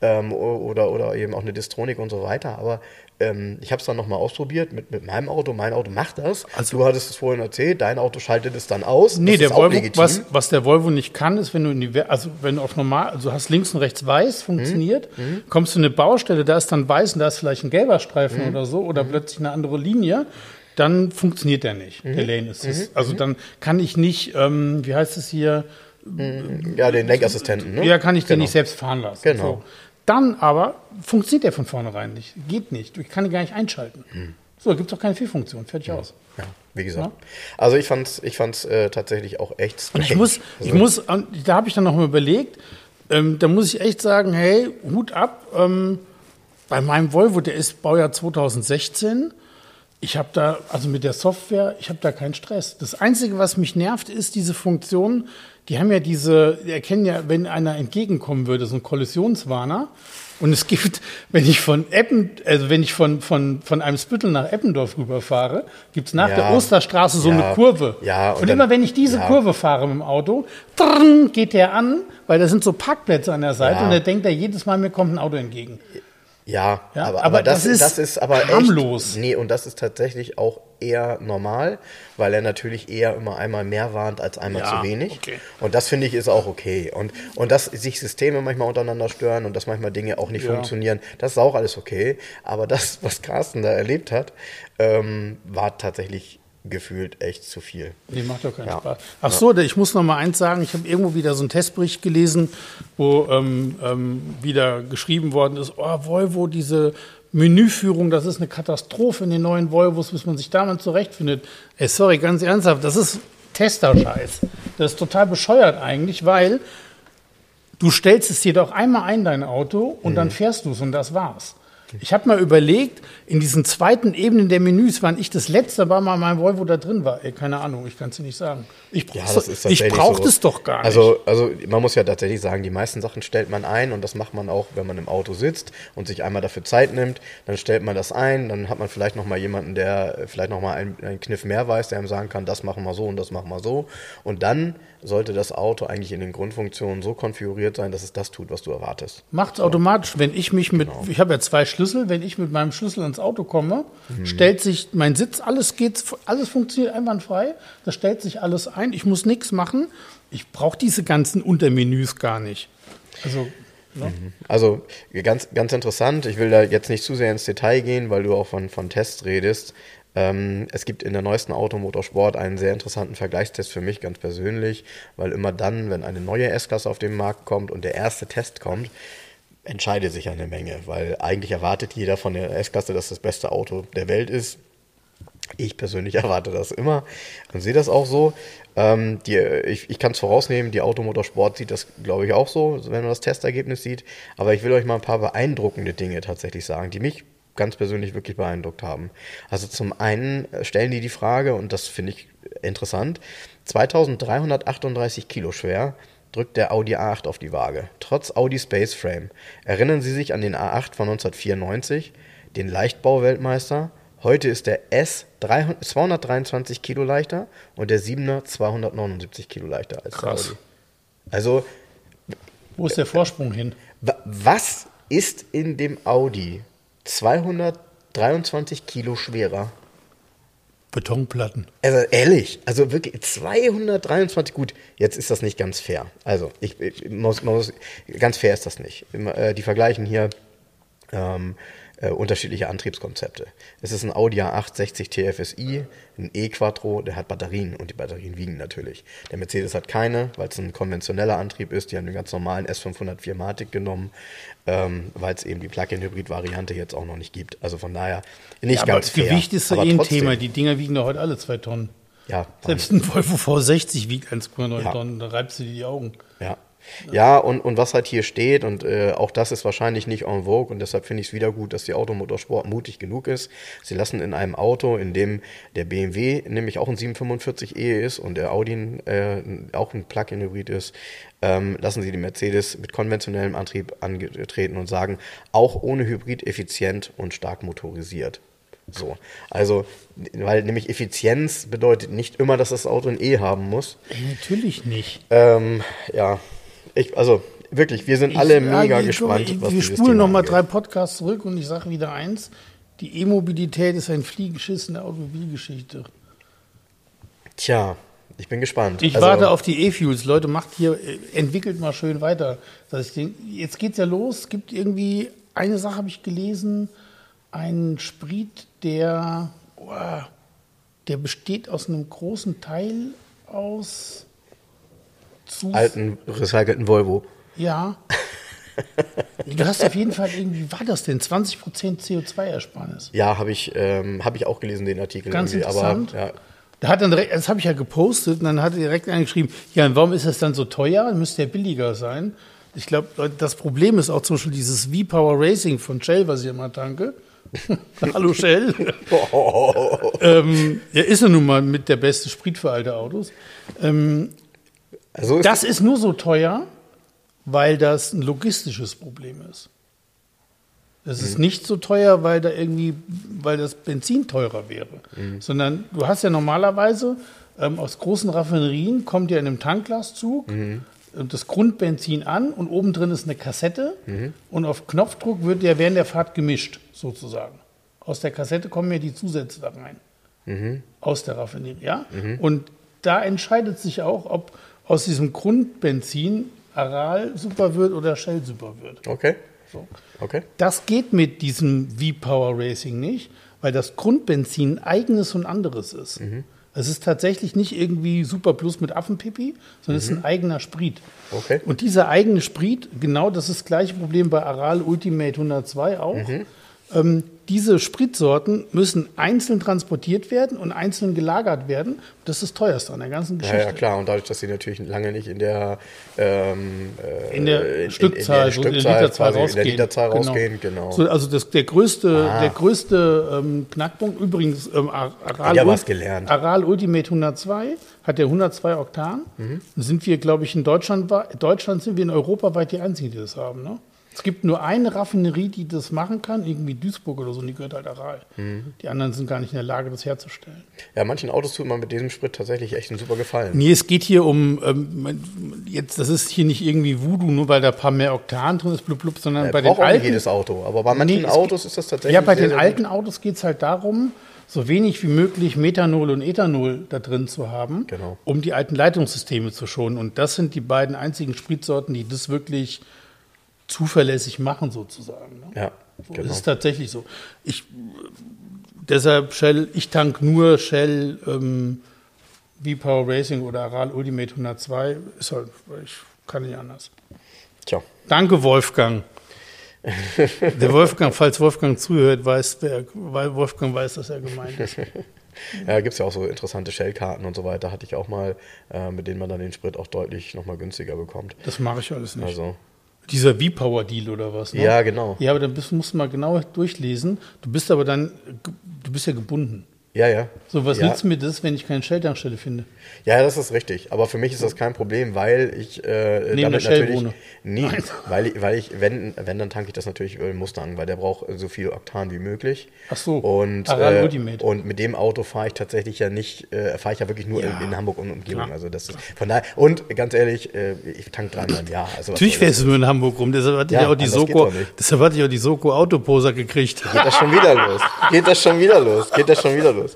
ähm, oder, oder eben auch eine Distronic und so weiter. Aber ähm, ich habe es dann nochmal ausprobiert mit, mit meinem Auto. Mein Auto macht das. du hattest es vorhin erzählt, dein Auto schaltet es dann aus. Nee, der ist Volvo, was, was der Volvo nicht kann, ist, wenn du in die, also wenn du auf normal, also hast links und rechts weiß, funktioniert, Mhm. kommst du in eine Baustelle, da ist dann weiß und da ist vielleicht ein gelber Streifen Mhm. oder so oder plötzlich eine andere Linie, dann funktioniert der nicht, Mhm. der Lane Assist. Also dann kann ich nicht, ähm, wie heißt es hier, Ja, den Lenkassistenten, ne? ja, kann ich den Genau. nicht selbst fahren lassen. Genau. So. Dann aber funktioniert der von vornherein nicht. Geht nicht. Ich kann ihn gar nicht einschalten. Hm. So, da gibt es auch keine Fehlfunktion. Fertig aus. Ja, wie gesagt. Also ich fand's, ich fand's äh, tatsächlich auch echt Und ich strange. muss, ich Also- muss, da habe ich dann noch mal überlegt, ähm, da muss ich echt sagen, hey, Hut ab. Ähm, bei meinem Volvo, der ist Baujahr 2016. Ich habe da, also mit der Software, ich habe da keinen Stress. Das Einzige, was mich nervt, ist diese Funktion. Die haben ja diese, die erkennen ja, wenn einer entgegenkommen würde, so ein Kollisionswarner. Und es gibt, *laughs* wenn ich von Eppen, also wenn ich von, von, von einem Spüttel nach Eppendorf rüberfahre, gibt es nach Ja. der Osterstraße so Ja. eine Kurve. Ja, und und dann- immer wenn ich diese ja. Kurve fahre mit dem Auto, trrrn, geht der an, weil da sind so Parkplätze an der Seite und da denkt er jedes Mal, mir kommt ein Auto entgegen. Ja, aber aber das, das ist das ist aber harmlos. Echt, nee, und das ist tatsächlich auch eher normal, weil er natürlich eher immer einmal mehr warnt als einmal Ja, zu wenig. okay. Und das finde ich ist auch okay. Und, und dass sich Systeme manchmal untereinander stören und dass manchmal Dinge auch nicht Ja. funktionieren, das ist auch alles okay. Aber das, *laughs* was Carsten da erlebt hat, ähm, war tatsächlich gefühlt echt zu viel. Nee, macht doch keinen Ja. Spaß. Ach so, ich muss noch mal eins sagen. Ich habe irgendwo wieder so einen Testbericht gelesen, wo ähm, ähm, wieder geschrieben worden ist, oh, Volvo, diese Menüführung, das ist eine Katastrophe in den neuen Volvos, bis man sich damit zurechtfindet. Ey, sorry, ganz ernsthaft, das ist Tester-Scheiß. Das ist total bescheuert eigentlich, weil du stellst es dir doch einmal ein, dein Auto, und Mhm. dann fährst du es und das war's. Ich habe mal überlegt, in diesen zweiten Ebenen der Menüs, wann ich das letzte Mal mal mein Volvo da drin war. Ey, keine Ahnung, ich kann es dir nicht sagen. Ich Ja, brauche ist ich brauch so. das doch gar nicht. Also, also man muss ja tatsächlich sagen, die meisten Sachen stellt man ein und das macht man auch, wenn man im Auto sitzt und sich einmal dafür Zeit nimmt. Dann stellt man das ein, dann hat man vielleicht noch mal jemanden, der vielleicht noch mal einen, einen Kniff mehr weiß, der einem sagen kann, das machen wir so und das machen wir so. Und dann sollte das Auto eigentlich in den Grundfunktionen so konfiguriert sein, dass es das tut, was du erwartest. Macht's automatisch, wenn ich mich mit, Genau. ich habe ja zwei Schlüssel, wenn ich mit meinem Schlüssel ins Auto komme, Mhm. stellt sich mein Sitz, alles geht, alles funktioniert einwandfrei, da stellt sich alles ein, ich muss nichts machen, ich brauche diese ganzen Untermenüs gar nicht. Also, ne? Also ganz, ganz interessant. Ich will da jetzt nicht zu sehr ins Detail gehen, weil du auch von, von Tests redest. Ähm, es gibt in der neuesten Automotorsport einen sehr interessanten Vergleichstest für mich ganz persönlich, weil immer dann, wenn eine neue S-Klasse auf den Markt kommt und der erste Test kommt, entscheidet sich eine Menge, weil eigentlich erwartet jeder von der S-Klasse, dass das beste Auto der Welt ist. Ich persönlich *laughs* erwarte das immer und sehe das auch so. Ähm, die, ich ich kann es vorausnehmen, die Automotorsport sieht das, glaube ich, auch so, wenn man das Testergebnis sieht. Aber ich will euch mal ein paar beeindruckende Dinge tatsächlich sagen, die mich ganz persönlich wirklich beeindruckt haben. Also zum einen stellen die die Frage, und das finde ich interessant, 2338 Kilo schwer drückt der Audi A8 auf die Waage, trotz Audi Space Frame. Erinnern Sie sich an den A8 von 1994, den Leichtbau-Weltmeister? Heute ist der S 300 223 Kilo leichter und der 7er 279 Kilo leichter als Krass. der Audi. Also, wo ist der Vorsprung hin? wa- was ist in dem Audi 223 Kilo schwerer? Betonplatten. Also ehrlich, also wirklich 223, gut, jetzt ist das nicht ganz fair. Also ich, ich muss, muss, ganz fair ist das nicht. Äh, die vergleichen hier ähm, äh, unterschiedliche Antriebskonzepte. Es ist ein Audi A8 60 TFSI, ein E-Quattro, der hat Batterien und die Batterien wiegen natürlich. Der Mercedes hat keine, weil es ein konventioneller Antrieb ist. Die haben den ganz normalen S500 Firmatic genommen, ähm, weil es eben die Plug-in-Hybrid-Variante jetzt auch noch nicht gibt. Also von daher nicht Ja, aber ganz fair. Gewicht ist ja eh ein. Thema. Die Dinger wiegen doch heute alle zwei Tonnen. Ja, Selbst ein Volvo V60 wiegt 1,9 Ja. Tonnen, da reibst du dir die Augen. Ja. Ja, und, und was halt hier steht, und äh, auch das ist wahrscheinlich nicht en vogue, und deshalb finde ich es wieder gut, dass die Automotorsport mutig genug ist. Sie lassen in einem Auto, in dem der BMW nämlich auch ein 745e ist und der Audi äh, auch ein Plug-in-Hybrid ist, ähm, lassen sie die Mercedes mit konventionellem Antrieb angetreten und sagen, auch ohne Hybrid effizient und stark motorisiert. So, also, weil nämlich Effizienz bedeutet nicht immer, dass das Auto ein E haben muss. Natürlich nicht. Ähm, ja, ich, also wirklich, wir sind alle Ich- ja, mega ich- gespannt, ich- was Wir spulen nochmal drei Podcasts zurück und ich sage wieder eins. Die E-Mobilität ist ein Fliegenschiss in der Automobilgeschichte. Tja, ich bin gespannt. Ich Also, warte auf die E-Fuels. Leute, macht hier, äh, entwickelt mal schön weiter. Ich denk, jetzt geht's ja los. Es gibt irgendwie, eine Sache habe ich gelesen, einen Sprit, der, oh, der besteht aus einem großen Teil aus Zus Alten, recycelten Volvo. Ja. *laughs* Du hast auf jeden Fall irgendwie, wie war das denn? 20% CO2-Ersparnis. Ja, habe ich, ähm, hab ich auch gelesen, den Artikel. Ganz irgendwie, interessant. Aber, ja, Da hat dann direkt, das habe ich ja gepostet und dann hat er direkt eingeschrieben, ja, warum ist das dann so teuer? Müsste ja billiger sein. Ich glaube, das Problem ist auch zum Beispiel dieses V-Power Racing von Shell, was ich immer tanke. *laughs* Hallo Shell. *laughs* ähm, ja, ist ja nun mal mit der beste Sprit für alte Autos. Ähm, also ist das ist nur so teuer, weil das ein logistisches Problem ist. Es ist nicht so teuer, weil da irgendwie, weil das Benzin teurer wäre, sondern du hast ja normalerweise ähm, aus großen Raffinerien kommt ja in einem Tanklastzug äh, das Grundbenzin an und oben drin ist eine Kassette und auf Knopfdruck wird ja während der Fahrt gemischt sozusagen. Aus der Kassette kommen ja die Zusätze da rein aus der Raffinerie. Ja? Und da entscheidet sich auch, ob aus diesem Grundbenzin Aral super wird oder Shell super wird. okay. So. Okay. Das geht mit diesem V-Power Racing nicht, weil das Grundbenzin ein eigenes und anderes ist. Es ist tatsächlich nicht irgendwie Super Plus mit Affenpipi, sondern es ist ein eigener Sprit. Okay. Und dieser eigene Sprit, genau das ist das gleiche Problem bei Aral Ultimate 102 auch. Ähm, diese Spritsorten müssen einzeln transportiert werden und einzeln gelagert werden. Das ist das teuerste an der ganzen Ja, Geschichte. ja, klar. Und dadurch, dass sie natürlich lange nicht in der, ähm, äh, in der Stückzahl, so in der Stückzahl Literzahl quasi rausgehen. in der Literzahl rausgehen, genau. So, also das, der größte, Ah. der größte ähm, Knackpunkt, übrigens ähm, Ar- Aral, Ja, was gelernt. Aral Ultimate 102 hat der 102 Oktan. Mhm. Sind wir, glaube ich, in Deutschland, Deutschland sind wir in Europa weit die Einzigen, die das haben. Ne? Es gibt nur eine Raffinerie, die das machen kann, irgendwie Duisburg oder so, und die gehört halt Aral. Mhm. Die anderen sind gar nicht in der Lage, das herzustellen. Ja, manchen Autos tut man mit diesem Sprit tatsächlich echt einen super Gefallen. Nee, es geht hier um, ähm, jetzt, das ist hier nicht irgendwie Voodoo, nur weil da ein paar mehr Oktan drin ist, blub, blub, sondern Äh, bei den alten. jedes Auto, aber bei manchen Nee, Autos ist das tatsächlich. Ja, bei sehr, den sehr alten. Autos geht es halt darum, so wenig wie möglich Methanol und Ethanol da drin zu haben, Genau. um die alten Leitungssysteme zu schonen. Und das sind die beiden einzigen Spritsorten, die das wirklich zuverlässig machen, sozusagen. Ne? Ja, So, genau. Es ist tatsächlich so. Ich, deshalb Shell, ich tank nur Shell ähm, V-Power Racing oder Aral Ultimate 102. Ist halt, ich kann nicht anders. Tja. Danke, Wolfgang. *laughs* Der Wolfgang, falls Wolfgang zuhört, weiß, wer, weil Wolfgang weiß, dass er gemeint ist. *laughs* Ja, gibt es ja auch so interessante Shellkarten und so weiter, hatte ich auch mal, äh, mit denen man dann den Sprit auch deutlich nochmal günstiger bekommt. Das mache ich alles nicht. Also, Dieser V-Power-Deal oder was? Ne? Ja, genau. Ja, aber dann bist, musst du mal genau durchlesen. Du bist aber dann, du bist ja gebunden. Ja, ja. So, was ja. nützt mir das, wenn ich keine Shell-Tankstelle finde? Ja, das ist richtig. Aber für mich ist das kein Problem, weil ich äh, Neben damit natürlich. wohne. Nee, weil ich, weil ich, wenn, wenn, dann tanke ich das natürlich den Mustang, weil der braucht so viel Oktan wie möglich. Ach so, Und, äh, Ultimate. und mit dem Auto fahre ich tatsächlich ja nicht, äh, fahre ich ja wirklich nur Ja. in, in Hamburg und Umgebung. Klar. Also das ist von daher. Und ganz ehrlich, äh, ich tanke dreimal im Jahr. Also Natürlich fährst du nur in Hamburg rum. Deshalb hatte Ja, ich auch die Soko, deshalb hatte ich auch die Soko Autoposer gekriegt. Geht das schon wieder los? Geht das schon wieder los? Geht das schon wieder los?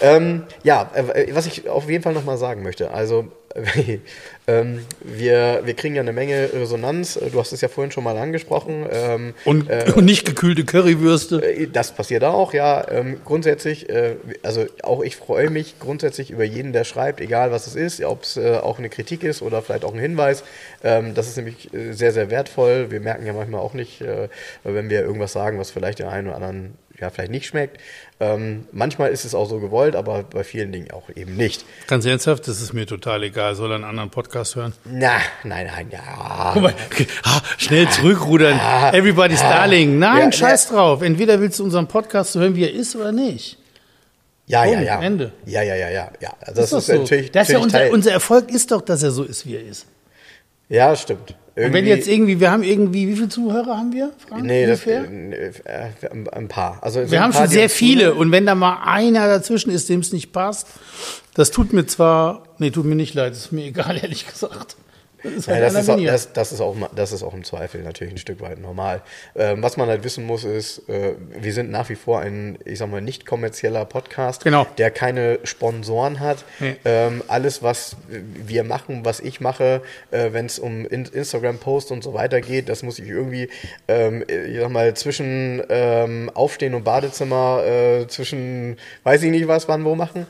Ähm, ja, äh, was ich auf jeden Fall nochmal sagen möchte, also *laughs* ähm, wir, wir kriegen ja eine Menge Resonanz. Du hast es ja vorhin schon mal angesprochen. Ähm, Und, und nicht gekühlte Currywürste. äh, Das passiert auch, ja. Ähm, grundsätzlich, äh, also auch ich freue mich grundsätzlich über jeden, der schreibt, egal was es ist, ob es äh, auch eine Kritik ist oder vielleicht auch ein Hinweis. Ähm, das ist nämlich äh, sehr, sehr wertvoll. Wir merken ja manchmal auch nicht, äh, wenn wir irgendwas sagen, was vielleicht den einen oder anderen ja, vielleicht nicht schmeckt. Ähm, manchmal ist es auch so gewollt, aber bei vielen Dingen auch eben nicht. Ganz ernsthaft, das ist mir total egal. Soll er einen anderen Podcast hören? Na, nein, nein, ja. Guck mal, ah, schnell zurückrudern. Everybody's Darling. Nein, Ja, scheiß drauf. Entweder willst du unseren Podcast hören, wie er ist, oder nicht. Ja, ja, Punkt, ja. Ende. Ja, ja, ja, ja. ja. Das doch ist, so. natürlich, das ist ja natürlich unser, unser Erfolg ist doch, dass er so ist, wie er ist. ja, stimmt. Und wenn jetzt irgendwie, wir haben irgendwie, wie viele Zuhörer haben wir, Frank? Nee, das, ungefähr? äh, äh, ein paar. Also Wir haben paar, schon sehr viele und wenn da mal einer dazwischen ist, dem es nicht passt, das tut mir zwar, nee, tut mir nicht leid, ist mir egal, *laughs* ehrlich gesagt. Das ist Ja, halt das, einer ist auch, das, das, ist auch, das ist auch im Zweifel natürlich ein Stück weit normal. Ähm, was man halt wissen muss, ist, äh, wir sind nach wie vor ein, ich sag mal, nicht kommerzieller Podcast, Genau. der keine Sponsoren hat. Nee. Ähm, alles, was wir machen, was ich mache, äh, wenn es um in Instagram-Posts und so weiter geht, das muss ich irgendwie, ähm, ich sag mal, zwischen ähm, Aufstehen und Badezimmer, äh, zwischen, weiß ich nicht was, wann, wo machen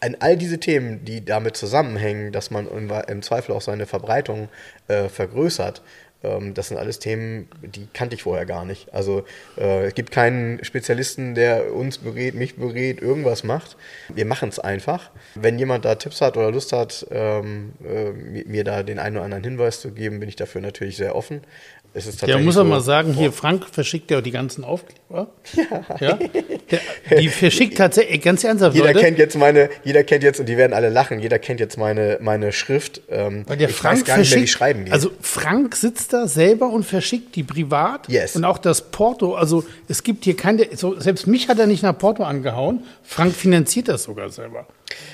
an all diese Themen, die damit zusammenhängen, dass man im, Zweifel auch seine Verbreitung äh, vergrößert, ähm, das sind alles Themen, die kannte ich vorher gar nicht. Also äh, es gibt keinen Spezialisten, der uns berät, mich berät, irgendwas macht. Wir machen es einfach. Wenn jemand da Tipps hat oder Lust hat, ähm, äh, mir da den einen oder anderen Hinweis zu geben, bin ich dafür natürlich sehr offen. Es ist Ja, tatsächlich muss man so, mal sagen, hier Frank verschickt ja auch die ganzen Aufkleber. Ja. Der, die verschickt tatsächlich, ganz ernsthaft, Jeder Leute. kennt jetzt meine, jeder kennt jetzt, und die werden alle lachen, jeder kennt jetzt meine, meine Schrift. Ähm, Weil der ich Frank weiß gar nicht mehr, wie verschickt, schreiben geht. also Frank sitzt da selber und verschickt die privat Yes. und auch das Porto. Also es gibt hier keine, so, selbst mich hat er nicht nach Porto angehauen. Frank finanziert das sogar selber.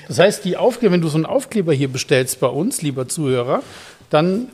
Das heißt, die Aufkleber, wenn du so einen Aufkleber hier bestellst bei uns, lieber Zuhörer, dann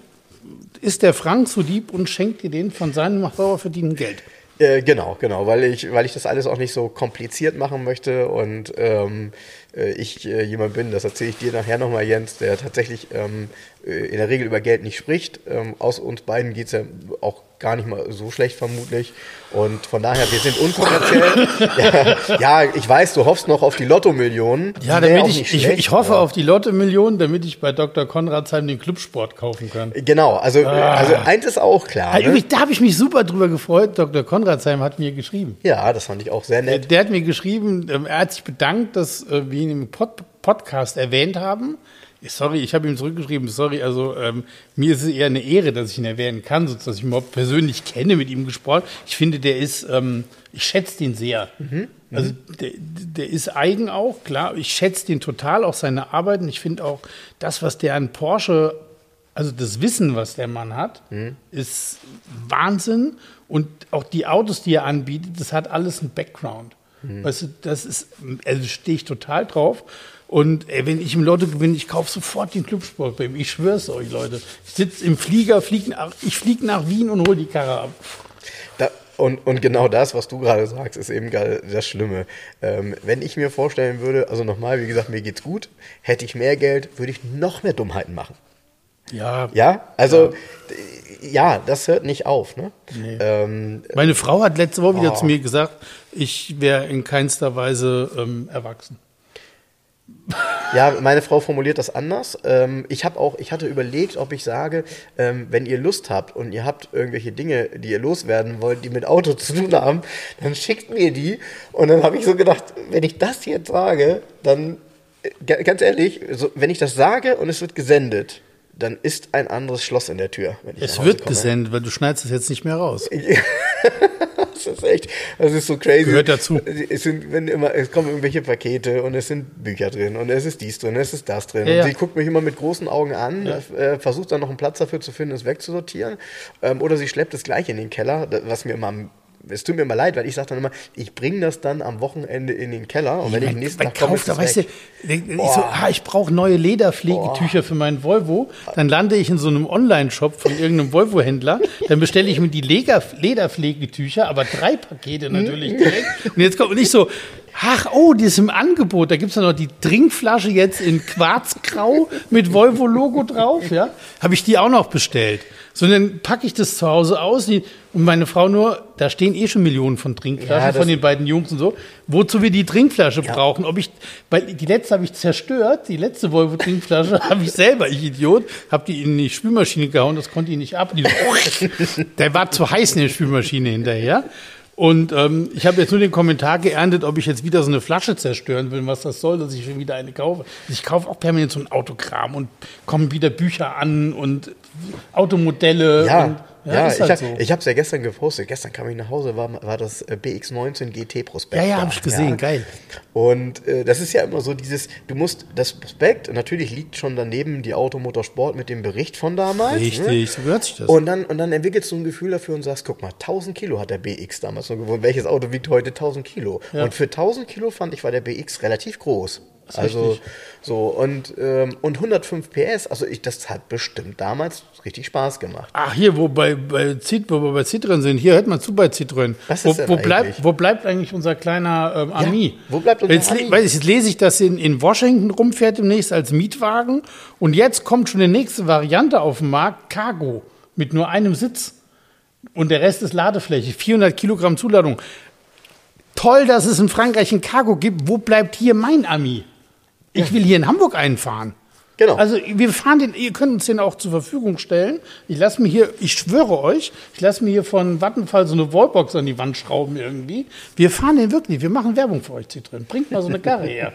ist der Frank so lieb und schenkt dir den von seinem sauber verdienten Geld. Äh, genau, genau, weil ich, weil ich das alles auch nicht so kompliziert machen möchte und ähm, äh, ich äh, jemand bin, das erzähle ich dir nachher nochmal, Jens, der tatsächlich ähm, äh, in der Regel über Geld nicht spricht. Ähm, aus uns beiden geht es ja auch gar nicht mal so schlecht vermutlich. Und von daher, wir sind unkommerziell. *laughs* ja, ich weiß, du hoffst noch auf die Lotto-Millionen. Ja, wär damit ich, nicht ich, schlecht, ich hoffe aber- auf die Lotto-Million, damit ich bei Dr. Konradsheim den Clubsport kaufen kann. Genau, also, also eins ist auch klar. Ah, Ne? da habe ich mich super drüber gefreut. Dr. Konradsheim hat mir geschrieben. Ja, das fand ich auch sehr Der, nett. der hat mir geschrieben, ähm, er hat sich bedankt, dass äh, wir ihn im Pod Podcast erwähnt haben. Sorry, ich habe ihm zurückgeschrieben, sorry, also ähm, mir ist es eher eine Ehre, dass ich ihn erwähnen kann, so dass ich ihn überhaupt persönlich kenne, mit ihm gesprochen. Ich finde, der ist, ähm, ich schätze den sehr. Also der, der ist eigen auch, klar. Ich schätze den total, auch seine Arbeit. Und ich finde auch das, was der an Porsche, also das Wissen, was der Mann hat, ist Wahnsinn. Und auch die Autos, die er anbietet, das hat alles einen Background. Weißt du, das ist, also stehe ich total drauf. Und ey, wenn ich im Lotto gewinne, ich kaufe sofort den Clubsport bei ihm. Ich schwör's euch, Leute. Ich sitze im Flieger, flieg nach, ich fliege nach Wien und hole die Karre ab. Da, und, und genau das, was du gerade sagst, ist eben das Schlimme. Ähm, wenn ich mir vorstellen würde, also nochmal, wie gesagt, mir geht's gut, hätte ich mehr Geld, würde ich noch mehr Dummheiten machen. Ja, Ja, also d- ja, das hört nicht auf. Ne? Ähm, Meine Frau hat letzte Woche wieder Oh. zu mir gesagt, ich wäre in keinster Weise ähm, erwachsen. Ja, meine Frau formuliert das anders. Ähm, ich habe auch, ich hatte überlegt, ob ich sage, ähm, wenn ihr Lust habt und ihr habt irgendwelche Dinge, die ihr loswerden wollt, die mit Auto zu tun haben, dann schickt mir die. Und dann habe ich so gedacht, wenn ich das jetzt sage, dann äh, ga- ganz ehrlich, wenn ich das sage und es wird gesendet, dann ist ein anderes Schloss in der Tür. Wenn ich nach Es wird komme. gesendet, weil du schneidest es jetzt nicht mehr raus. *laughs* Das ist echt, das ist so crazy. Gehört dazu. Es sind, wenn immer, es kommen irgendwelche Pakete und es sind Bücher drin und es ist dies drin, es ist das drin. Ja, und ja. sie guckt mich immer mit großen Augen an, äh, versucht dann noch einen Platz dafür zu finden, es wegzusortieren. Ähm, oder sie schleppt es gleich in den Keller, was mir immer am es tut mir immer leid, weil ich sage dann immer, ich bringe das dann am Wochenende in den Keller und wenn ich am nächsten man Tag ist da, weißt du, ich so, ah, ich brauche neue Lederpflegetücher für meinen Volvo. Dann lande ich in so einem Online-Shop von irgendeinem Volvo-Händler. Dann bestelle ich mir die Lega- Lederpflegetücher, aber drei Pakete natürlich direkt. Und jetzt kommt nicht so, ach, oh, die ist im Angebot. Da gibt es noch die Trinkflasche jetzt in Quarzgrau mit Volvo-Logo drauf. Ja? Habe ich die auch noch bestellt. So, dann packe ich das zu Hause aus. Die, und meine Frau nur, da stehen eh schon Millionen von Trinkflaschen Ja, von den beiden Jungs und so. Wozu wir die Trinkflasche brauchen. Ob ich, weil die letzte habe ich zerstört, die letzte Volvo-Trinkflasche *laughs* habe ich selber, ich Idiot, habe die in die Spülmaschine gehauen, das konnte ich nicht ab. *laughs* *laughs* Der war zu heiß in der Spülmaschine hinterher. Und ähm, ich habe jetzt nur den Kommentar geerntet, ob ich jetzt wieder so eine Flasche zerstören will, was das soll, dass ich schon wieder eine kaufe. Ich kaufe auch permanent so ein Autokram und kommen wieder Bücher an und Automodelle. Ja, und, ja, ist ich halt habe so. ich hab's ja gestern gepostet. Gestern kam ich nach Hause, war, war das äh, BX19 GT Prospekt. Ja, ja, habe ich gesehen, geil. Und äh, das ist ja immer so dieses, du musst das Prospekt, natürlich liegt schon daneben die Automotorsport mit dem Bericht von damals. Richtig, Ne? so gehört sich das. Und dann, und dann entwickelst du ein Gefühl dafür und sagst, guck mal, 1000 Kilo hat der BX damals nur gewonnen. Welches Auto wiegt heute 1000 Kilo? Ja. Und für 1000 Kilo fand ich, war der BX relativ groß. Also richtig. so und, ähm, und 105 PS, also ich, das hat bestimmt damals richtig Spaß gemacht. Ach, hier, wo, bei, bei, Cit, wo wir bei Citroën sind, hier hört man zu bei Citroën. Was wo, ist wo, eigentlich? bleibt, wo bleibt eigentlich unser kleiner ähm, Ami? wo bleibt unser jetzt, Ami? Ich, jetzt lese ich, dass in, in Washington rumfährt demnächst als Mietwagen. Und jetzt kommt schon die nächste Variante auf den Markt, Cargo, mit nur einem Sitz. Und der Rest ist Ladefläche, 400 Kilogramm Zuladung. Toll, dass es in Frankreich ein Cargo gibt. Wo bleibt hier mein Ami? Ich will hier in Hamburg einfahren. Genau. Also wir fahren den, ihr könnt uns den auch zur Verfügung stellen. Ich lasse mir hier, ich schwöre euch, ich lasse mir hier von Vattenfall so eine Wallbox an die Wand schrauben irgendwie. Wir fahren den wirklich, wir machen Werbung für euch, Citroën. Bringt mal so eine Karre *laughs* her.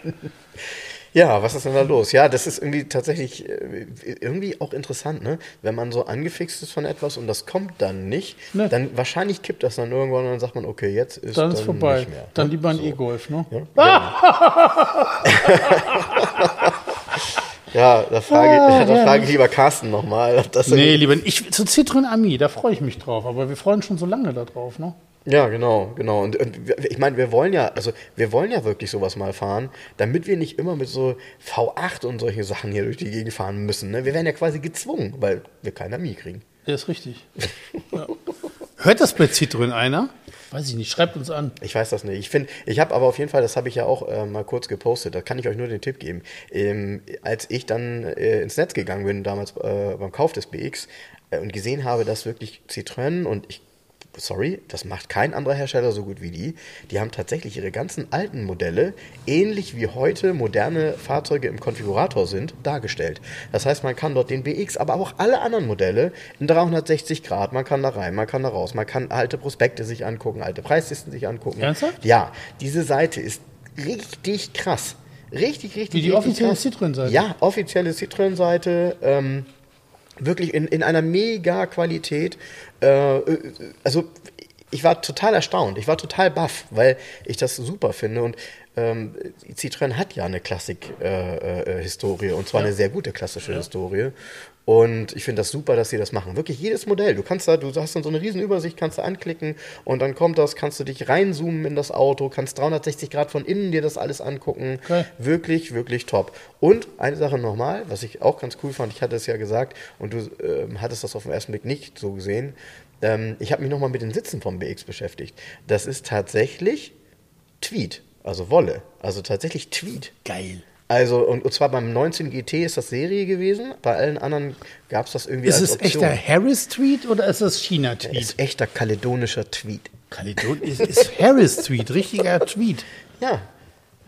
Ja, was ist denn da los? Ja, das ist irgendwie tatsächlich äh, irgendwie auch interessant, ne? Wenn man so angefixt ist von etwas und das kommt dann nicht, Ne. dann wahrscheinlich kippt das dann irgendwann und dann sagt man, okay, jetzt ist Dann ist vorbei. nicht mehr. Dann ne? lieber ein So. E-Golf, ne? Ja, *laughs* *laughs* da frage, ich, *laughs* da frage ich lieber Carsten nochmal. ob das Nee, lieber, ich, zu Citroën Ami, da freue ich mich drauf. Aber wir freuen uns schon so lange da drauf, ne? Ja, genau, genau. Und, und ich meine, wir wollen ja, also wir wollen ja wirklich sowas mal fahren, damit wir nicht immer mit so V8 und solche Sachen hier durch die Gegend fahren müssen. Ne? Wir werden ja quasi gezwungen, weil wir kein Ami kriegen. Der ist richtig. *laughs* Ja. Hört das bei Citroën einer? Weiß ich nicht, schreibt uns an. Ich weiß das nicht. Ich finde, ich habe aber auf jeden Fall, das habe ich ja auch äh, mal kurz gepostet, da kann ich euch nur den Tipp geben. Ähm, als ich dann äh, ins Netz gegangen bin, damals äh, beim Kauf des BX, äh, und gesehen habe, dass wirklich Citroën und ich, sorry, das macht kein anderer Hersteller so gut wie die, die haben tatsächlich ihre ganzen alten Modelle, ähnlich wie heute moderne Fahrzeuge im Konfigurator sind, dargestellt. Das heißt, man kann dort den BX, aber auch alle anderen Modelle in 360 Grad, man kann da rein, man kann da raus, man kann alte Prospekte sich angucken, alte Preislisten sich angucken. Ernsthaft? Ja, diese Seite ist richtig krass. Richtig, richtig, Wie die richtig offizielle. Citroën-Seite? Ja, offizielle Citroën-Seite. Ähm, wirklich in, in einer mega Qualität. Äh, äh, also ich war total erstaunt. Ich war total baff, weil ich das super finde. Und ähm, Citroën hat ja eine Klassik-Historie äh, Historie, und zwar eine sehr gute klassische Historie. Und ich finde das super, dass sie das machen. Wirklich jedes Modell. Du kannst da, du hast dann so eine riesen Übersicht, kannst du anklicken und dann kommt das, kannst du dich reinzoomen in das Auto, kannst 360 Grad von innen dir das alles angucken. Geil. Wirklich, wirklich top. Und eine Sache nochmal, was ich auch ganz cool fand, ich hatte es ja gesagt und du ähm, hattest das auf den ersten Blick nicht so gesehen. Ähm, ich habe mich nochmal mit den Sitzen vom BX beschäftigt. Das ist tatsächlich Tweed, also Wolle. Also tatsächlich Tweed. Geil. Also, und, und zwar beim 19 GT ist das Serie gewesen, bei allen anderen gab es das irgendwie Ist als es Option. echter Harris-Tweet oder ist das China-Tweet? ist echter kaledonischer Tweed. Kaledon ist, ist Harris-Tweet, richtiger Tweet. Ja.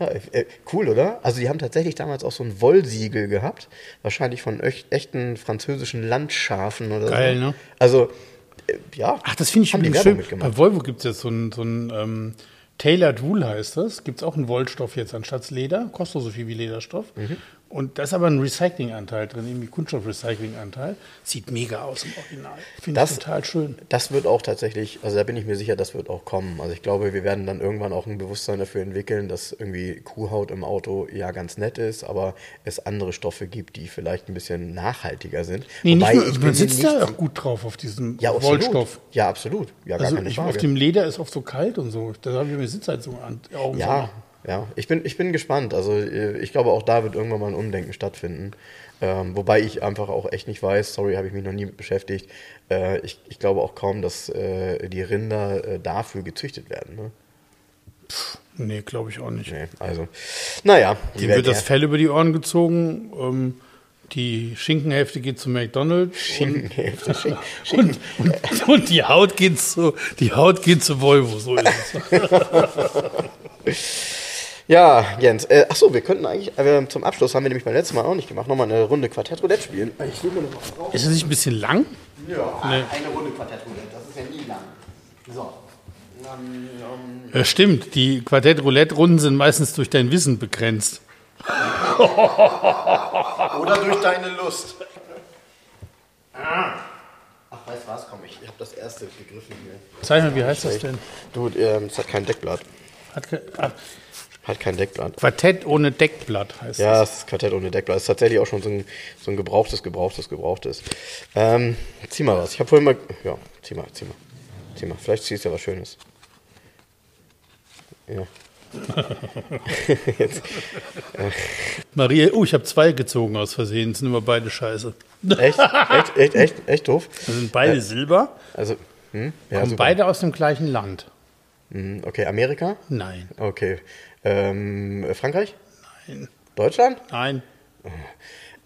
ja äh, cool, oder? Also die haben tatsächlich damals auch so ein Wollsiegel gehabt. Wahrscheinlich von echt, echten französischen Landschafen oder Geil, so. ne? Also, äh, ja. Ach, das finde ich übrigens schön. Bei Volvo gibt es jetzt so ein, so ein ähm, Tailored Wool heißt das. Gibt es auch einen Wollstoff jetzt anstatt Leder. Kostet so viel wie Lederstoff. Mhm. Und da ist aber ein Recyclinganteil drin, irgendwie Kunststoff-Recyclinganteil. Sieht mega aus im Original. Finde ich total schön. Das wird auch tatsächlich, also da bin ich mir sicher, das wird auch kommen. Also ich glaube, wir werden dann irgendwann auch ein Bewusstsein dafür entwickeln, dass irgendwie Kuhhaut im Auto ja ganz nett ist, aber es andere Stoffe gibt, die vielleicht ein bisschen nachhaltiger sind. Nee, nicht Wobei nur, ich bin man sitzt nicht, da auch gut drauf auf diesem ja. Wollstoff. Ja, absolut. Ja, gar Also keine ich, Frage. auf dem Leder ist oft so kalt und so. Da habe ich mir Sitzheizung an. Ja. Ja. Ich bin, ich bin gespannt. Also äh, ich glaube, auch da wird irgendwann mal ein Umdenken stattfinden. Ähm, wobei ich einfach auch echt nicht weiß, sorry, habe ich mich noch nie mit beschäftigt. Äh, ich, ich glaube auch kaum, dass äh, die Rinder äh, dafür gezüchtet werden. Ne? Nee, glaube ich auch nicht. Nee, also, naja. die wird das Fell über die Ohren gezogen. Ähm, die Schinkenhälfte geht zu McDonald's. Schinkenhälfte, *laughs* Schinken- Und, und, und die Haut geht zu, die Haut geht zu Volvo. So ist es. *laughs* Ja, Jens. Äh, achso, wir könnten eigentlich, äh, zum Abschluss haben wir nämlich beim letzten Mal auch nicht gemacht, nochmal eine Runde Quartett Roulette spielen. Ich nehme mir noch was drauf. Ist das nicht ein bisschen lang? Ja, Nee. eine Runde Quartett Roulette, das ist ja nie lang. So. Ja, stimmt, die Quartett-Roulette-Runden sind meistens durch dein Wissen begrenzt. *laughs* Oder durch deine Lust. Ach, weißt du was, komm, ich habe das erste gegriffen hier. Zeig mal, wie heißt das denn? Du, ähm, es hat kein Deckblatt. Hat ke- ah, Hat kein Deckblatt. Quartett ohne Deckblatt heißt Ja, das. es ist Quartett ohne Deckblatt. Es ist tatsächlich auch schon so ein, so ein gebrauchtes, gebrauchtes, gebrauchtes. Ähm, zieh mal was. Ich habe vorhin mal. Ja, zieh mal, zieh mal. Zieh mal. Vielleicht ziehst du ja was Schönes. Ja. *laughs* Jetzt, Maria, oh, ich habe zwei gezogen aus Versehen, sind immer beide scheiße. echt, echt, echt, echt, echt doof. Das *laughs* sind beide Silber, Also, hm? Ja, kommen super. beide aus dem gleichen Land. Hm, Okay, Amerika? Nein, Okay. Ähm, Frankreich? nein, Deutschland? nein,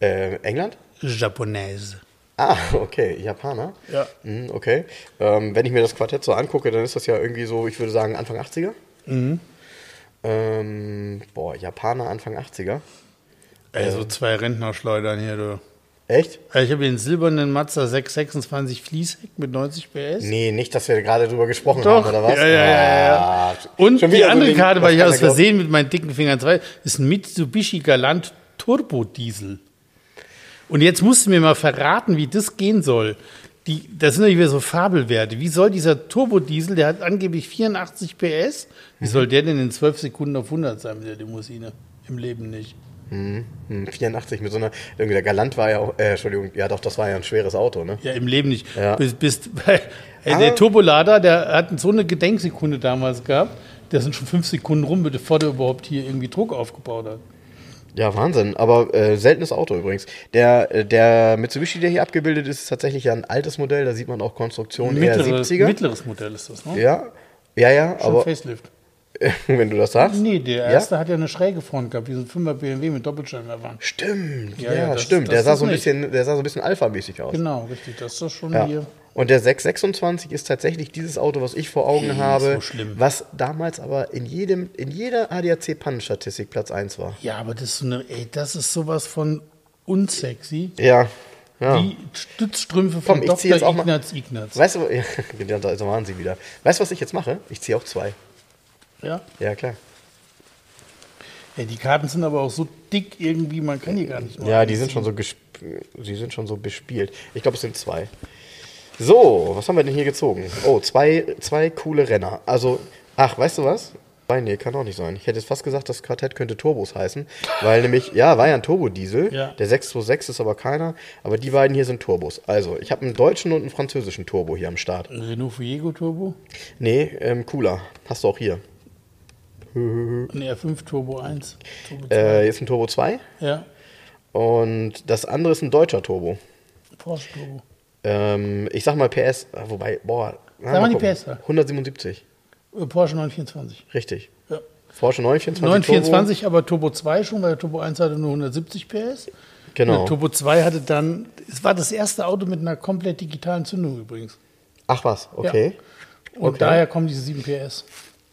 Äh, England? Japonaise. Ah, *laughs* okay, Japaner. Ja. Mhm, okay. Ähm, wenn ich mir das Quartett so angucke, dann ist das ja irgendwie so, ich würde sagen, Anfang 80er. Mhm. Ähm, boah, Japaner Anfang 80er. Ey, so zwei Rentnerschleudern hier, du. Echt? Ja, Ich habe einen silbernen Mazda 626 Fließheck mit 90 PS. Nee, nicht, dass wir gerade drüber gesprochen Doch, haben, oder was? ja, ja, ja, ja. Ah, Und die so andere Ding, Karte, weil ich aus. Versehen mit meinen dicken Fingern zwei, ist ein Mitsubishi Galant Turbo Diesel. Und jetzt musst du mir mal verraten, wie das gehen soll. Die, das sind ja wieder so Fabelwerte. Wie soll dieser Turbodiesel, der hat angeblich 84 PS, wie soll der denn in 12 Sekunden auf 100 sein mit der Limousine? Im Leben nicht. Hm, 84 mit so einer, irgendwie der Galant war ja auch, äh, Entschuldigung, ja doch, das war ja ein schweres Auto, ne? Ja, im Leben nicht. Ja. Bis, bis, hey, der Turbolader, der hat so eine Gedenksekunde damals gehabt, der sind schon fünf Sekunden rum, bevor der überhaupt hier irgendwie Druck aufgebaut hat. Ja, Wahnsinn. Aber äh, seltenes Auto übrigens. Der, äh, der Mitsubishi, der hier abgebildet ist, ist tatsächlich ja ein altes Modell. Da sieht man auch Konstruktion eher Mittleres, 70er. mittleres Modell ist das, ne? Ja, ja, ja, Schon aber Facelift. *laughs* wenn du das sagst. Nee, der Ja? erste hat ja eine schräge Front gehabt, wie so ein 5er BMW mit Doppelscheinwerfern. Stimmt, Ja, ja, das- stimmt. das der sah so ein nicht. bisschen, der sah so ein bisschen alphamäßig aus. Genau, richtig. Das ist doch schon Ja. hier. Und der 626 ist tatsächlich dieses Auto, was ich vor Augen Ey, habe, so schlimm. was damals aber in jedem, in jeder ADAC-Pannenstatistik Platz 1 war. Ja, aber das ist so eine, ey, das ist sowas von unsexy. Ja. ja. Wie Stützstrümpfe Komm, von jetzt Dr. Ignaz Ignaz. Weißt du, *laughs* ja, da waren sie wieder. Weißt du, was ich jetzt mache? Ich ziehe auch zwei. Ja? Ja, klar. ja, die Karten sind aber auch so dick irgendwie, man kann die gar nicht mal Ja, die sind schon so sie sind schon so bespielt. Ich glaube, es sind zwei. So, was haben wir denn hier gezogen? Oh, zwei, zwei coole Renner. Also, ach, weißt du was? Nein, nee, kann auch nicht sein. Ich hätte jetzt fast gesagt, das Quartett könnte Turbos heißen, weil nämlich, ja, war ja ein Turbodiesel. Ja. Der 626 ist aber keiner, aber die beiden hier sind Turbos. Also, ich habe einen deutschen und einen französischen Turbo hier am Start. Renault Fuego Turbo, Nee, ähm, cooler. Hast du auch hier. Ein R5 Turbo 1. Turbo 2. Äh, ist ein Turbo 2 ja, und das andere ist ein deutscher Turbo. Porsche Turbo. Ähm, ich sag mal PS, äh, wobei, boah. na, mal die gucken. PS da. 177, Äh, Porsche 924. richtig. Ja. Porsche 924. 924, aber Turbo 2 schon, weil der Turbo 1 hatte nur 170 PS. Turbo. Genau. Der Turbo 2 hatte dann, es war das erste Auto mit einer komplett digitalen Zündung übrigens. Ach was, okay. Und Okay. daher kommen diese 7 PS.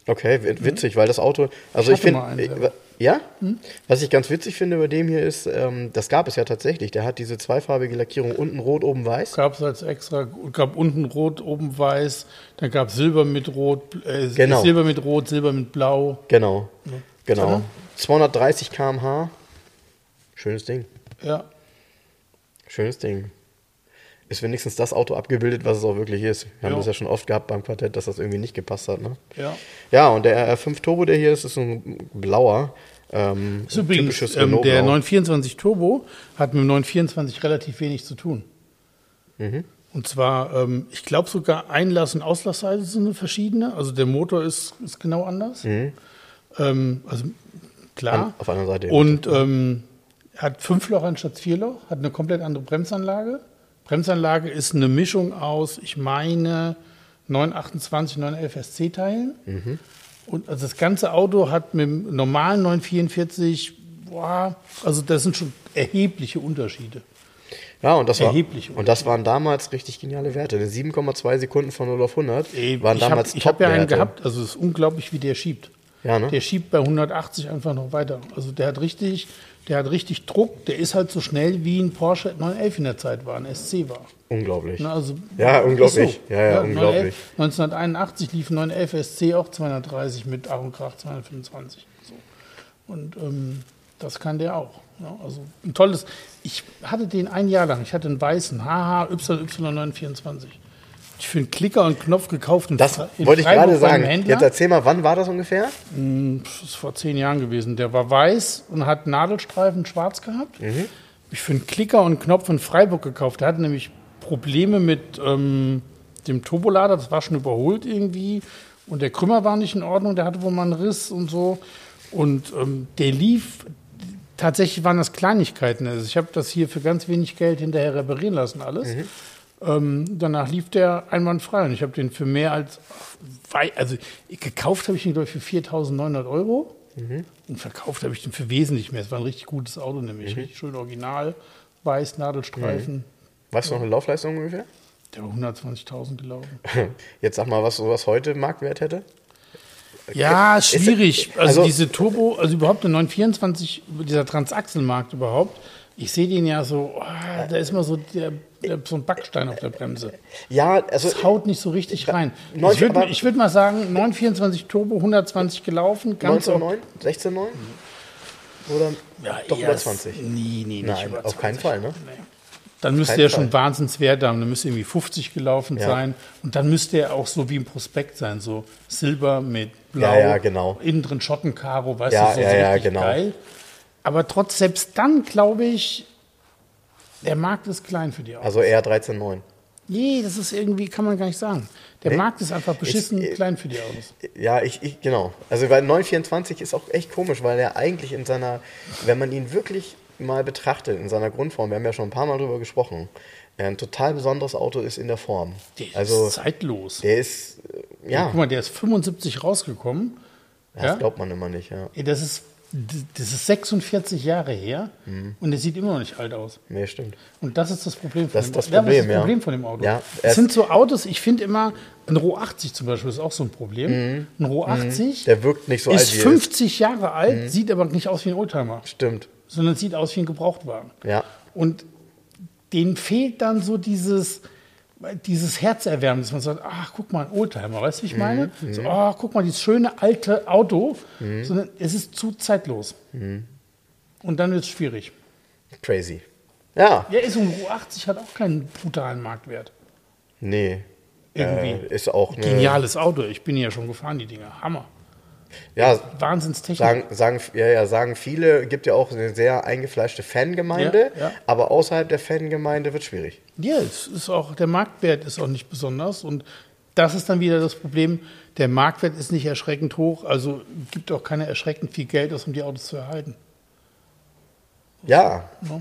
Okay, wi- witzig, weil das Auto, also ich, mal finde, selber. ja, was ich ganz witzig finde bei dem hier ist, ähm, das gab es ja tatsächlich, der hat diese zweifarbige Lackierung, unten rot, oben weiß. Gab es als extra, gab unten rot, oben weiß, dann gab es Silber mit Rot, äh, Genau. Silber mit Rot, Silber mit Blau. Genau, genau. Genau. 230 km/h, schönes Ding, Ja, schönes Ding. Ist wenigstens das Auto abgebildet, was es auch wirklich ist. Wir haben Ja. das ja schon oft gehabt beim Quartett, dass das irgendwie nicht gepasst hat, ne? ja. Ja, und der R5 Turbo, der hier ist, ist ein blauer. Ähm, ist übrigens, typisches ähm, der Renault-Blau. 924 Turbo hat mit dem 924 relativ wenig zu tun. Mhm. Und zwar, ähm, ich glaube sogar Einlass- und Auslassseite sind eine verschiedene. Also der Motor ist, ist genau anders. Ähm, also klar. Mhm. An- auf einer Seite. Und ähm, hat fünf Loch anstatt vier Loch, hat eine komplett andere Bremsanlage. Bremsanlage ist eine Mischung aus, ich meine, 928, 911 SC-Teilen. Mhm. Und also das ganze Auto hat mit dem normalen 944, boah, also das sind schon erhebliche Unterschiede. Ja, und das, war, und das waren damals richtig geniale Werte. 7,2 Sekunden von 0 auf 100 Ey, waren ich habe damals hab ja einen gehabt, also es ist unglaublich, wie der schiebt. Ja, ne? der schiebt bei 180 einfach noch weiter. Also der hat richtig, der hat richtig Druck. Der ist halt so schnell wie ein Porsche 911 in der Zeit war, ein SC war. Unglaublich. Ne, also Ja, unglaublich. Ja, ja, 911 unglaublich. 1981 lief ein 911 SC auch 230 mit Ach und Krach 225. So. Und ähm, das kann der auch. Ja, also ein tolles. Ich hatte den ein Jahr lang. Ich hatte einen weißen HH YY924. Ich für einen Klicker und Knopf gekauft. Das wollte ich gerade sagen. Händler. Jetzt erzähl mal, wann war das ungefähr? Das ist vor zehn Jahren gewesen. Der war weiß und hat Nadelstreifen schwarz gehabt. Mhm. Ich für einen Klicker und Knopf in Freiburg gekauft. Der hatte nämlich Probleme mit ähm, dem Turbolader. Das war schon überholt irgendwie. Und der Krümmer war nicht in Ordnung. Der hatte wohl mal einen Riss und so. Und ähm, der lief. Tatsächlich waren das Kleinigkeiten. Also ich habe das hier für ganz wenig Geld hinterher reparieren lassen, alles. Ähm, danach lief der einwandfrei und ich habe den für mehr als, also gekauft habe ich ihn glaube ich für 4.900 Euro und verkauft habe ich den für wesentlich mehr. Es war ein richtig gutes Auto, nämlich richtig schön original, weiß, Nadelstreifen. Weißt du noch eine Laufleistung ungefähr? Der war 120.000 gelaufen. Jetzt sag mal, was sowas heute Marktwert hätte? Ja, Ist- schwierig. Also, also- diese Turbo, also überhaupt der 924, dieser Transachselmarkt überhaupt. Ich sehe den ja so, oh, da ist mal so, der, der, so ein Backstein auf der Bremse. Ja, also Das haut nicht so richtig rein. Ich würde würd mal sagen, 924 Turbo, 120 gelaufen, ganz 19,9? 16,9? Oder Ja, doch eher über 20? Nee, nee, Nein, auf keinen 20. Fall, ne? Dann müsste er schon. Wahnsinnswert haben. Dann müsste irgendwie 50 gelaufen Ja. sein. Und dann müsste er auch so wie im Prospekt sein. So Silber mit Blau. Ja, ja, genau. Innen drin Schottenkaro, weißt Ja, du, so, ja, ja, genau. geil. Aber trotz, selbst dann glaube ich, der Markt ist klein für die Autos. Also eher 13,9. nee, das ist irgendwie, kann man gar nicht sagen. Der Nee? Markt ist einfach beschissen Ich- klein für die Autos. Ja, ich, ich genau. Also weil 924 ist auch echt komisch, weil er eigentlich in seiner, wenn man ihn wirklich mal betrachtet, in seiner Grundform, wir haben ja schon ein paar Mal drüber gesprochen, er ein total besonderes Auto ist in der Form. Der ist also zeitlos. der ist, äh, ja, Guck mal, der ist 75 rausgekommen. das ja? glaubt man immer nicht, ja. Das ist, das ist 46 Jahre her Mhm. und der sieht immer noch nicht alt aus. Nee, stimmt. Und das ist das Problem von Das dem ist das. Problem, das ja. Problem von dem Auto. Ja, es sind so Autos, ich finde immer, ein Ro 80 zum Beispiel ist auch so ein Problem. Ein Ro 80 Mhm. Der wirkt nicht so ist alt, wie er ist. 50 Jahre alt, sieht aber nicht aus wie ein Oldtimer, Stimmt, sondern sieht aus wie ein Gebrauchtwagen. ja. Und denen fehlt dann so dieses, dieses Herzerwärmen, dass man sagt, ach, guck mal, ein Oldtimer, weißt du, wie ich meine? So, ach, guck mal, dieses schöne alte Auto, sondern es ist zu zeitlos. Und dann wird es schwierig. Crazy. Ja, Ja, ist ein Ro 80 hat auch keinen brutalen Marktwert. nee. Irgendwie. Äh, ist auch eine, Geniales Auto. Ich bin ja schon gefahren, die Dinger. Hammer. Ja, Wahnsinnstechnik. sagen, sagen, ja, ja, sagen viele, gibt ja auch eine sehr eingefleischte Fangemeinde, Ja, ja. aber außerhalb der Fangemeinde wird schwierig. Ja, es ist auch, der Marktwert ist auch nicht besonders. Und das ist dann wieder das Problem. Der Marktwert ist nicht erschreckend hoch, also gibt auch keiner erschreckend viel Geld aus, um die Autos zu erhalten. Ja. Ja.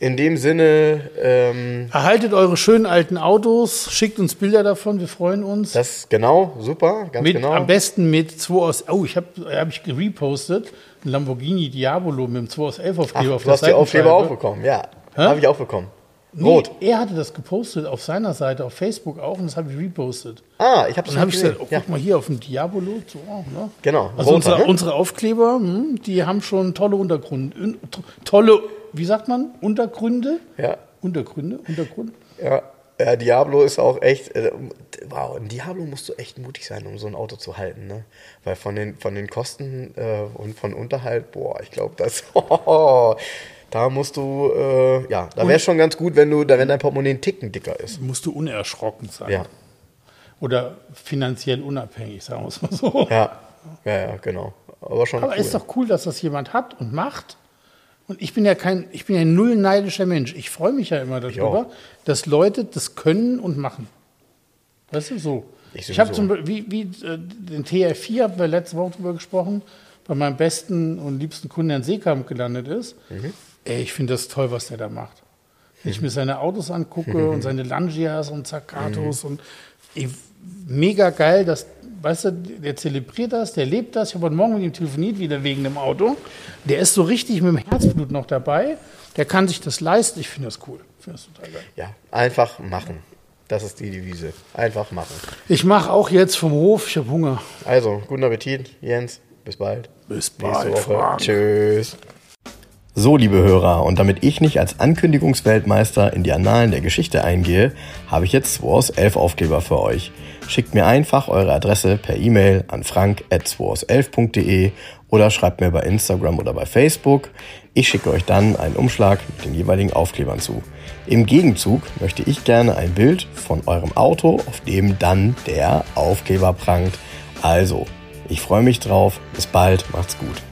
In dem Sinne, ähm, Erhaltet eure schönen alten Autos, schickt uns Bilder davon, wir freuen uns. das genau, super, ganz mit, genau. Am besten mit 2 aus. Oh, ich habe hab ich gerepostet. Ein Lamborghini Diabolo mit dem 2 aus 11 Ach, Aufkleber auf du der hast die Aufkleber auch bekommen, ja. Habe ich auch bekommen. Nee, Rot. er hatte das gepostet auf seiner Seite, auf Facebook auch, und das habe ich repostet. Ah, ich habe Und dann habe ich gesagt, oh, ja, guck mal hier auf dem Diabolo. So, ne? Genau, Also roter, unsere, ne? unsere Aufkleber, hm, die haben schon tolle Untergründe. Tolle, wie sagt man? Untergründe? ja, Untergründe? Untergrund? ja. Ja, Diablo ist auch echt, äh, wow, ein Diablo musst du echt mutig sein, um so ein Auto zu halten, ne? Weil von den, von den Kosten äh, und von Unterhalt, boah, ich glaube, das, *laughs* da musst du, äh, ja, da wäre schon ganz gut, wenn du, da wenn dein Portemonnaie ein Ticken dicker ist. Musst du unerschrocken sein. Ja, Oder finanziell unabhängig, sagen wir es mal so. ja, ja, ja, genau. Aber schon Aber cool. ist doch cool, dass das jemand hat und macht. Und ich bin ja kein, ich bin ja ein null neidischer Mensch. Ich freue mich ja immer darüber, dass Leute das können und machen. Weißt du, so. Ich Ich, habe zum Beispiel, wie, wie äh, den TR4, haben wir letzte Woche drüber gesprochen, bei meinem besten und liebsten Kunden in Seekamp gelandet ist. Mhm. Ey, ich finde das toll, was der da macht. Wenn ich mir seine Autos angucke *laughs* und seine Langias und Zaccatos Mhm. und ey, mega geil, dass, weißt du, der zelebriert das, der lebt das. Ich habe heute Morgen mit ihm telefoniert, wieder wegen dem Auto. Der ist so richtig mit dem Herzblut noch dabei. Der kann sich das leisten. Ich finde das cool. Ich finde das total geil. Ja, einfach machen. Das ist die Devise. Einfach machen. Ich mache auch jetzt vom Hof, ich habe Hunger. Also, guten Appetit, Jens. Bis bald. Bis Nächste bald. Tschüss. So, liebe Hörer, und damit ich nicht als Ankündigungsweltmeister in die Annalen der Geschichte eingehe, habe ich jetzt 2 aus 11 Aufkleber für euch. Schickt mir einfach eure Adresse per E-Mail an frank.2aus11.de oder schreibt mir bei Instagram oder bei Facebook. Ich schicke euch dann einen Umschlag mit den jeweiligen Aufklebern zu. Im Gegenzug möchte ich gerne ein Bild von eurem Auto, auf dem dann der Aufkleber prangt. Also, ich freue mich drauf. Bis bald, macht's gut.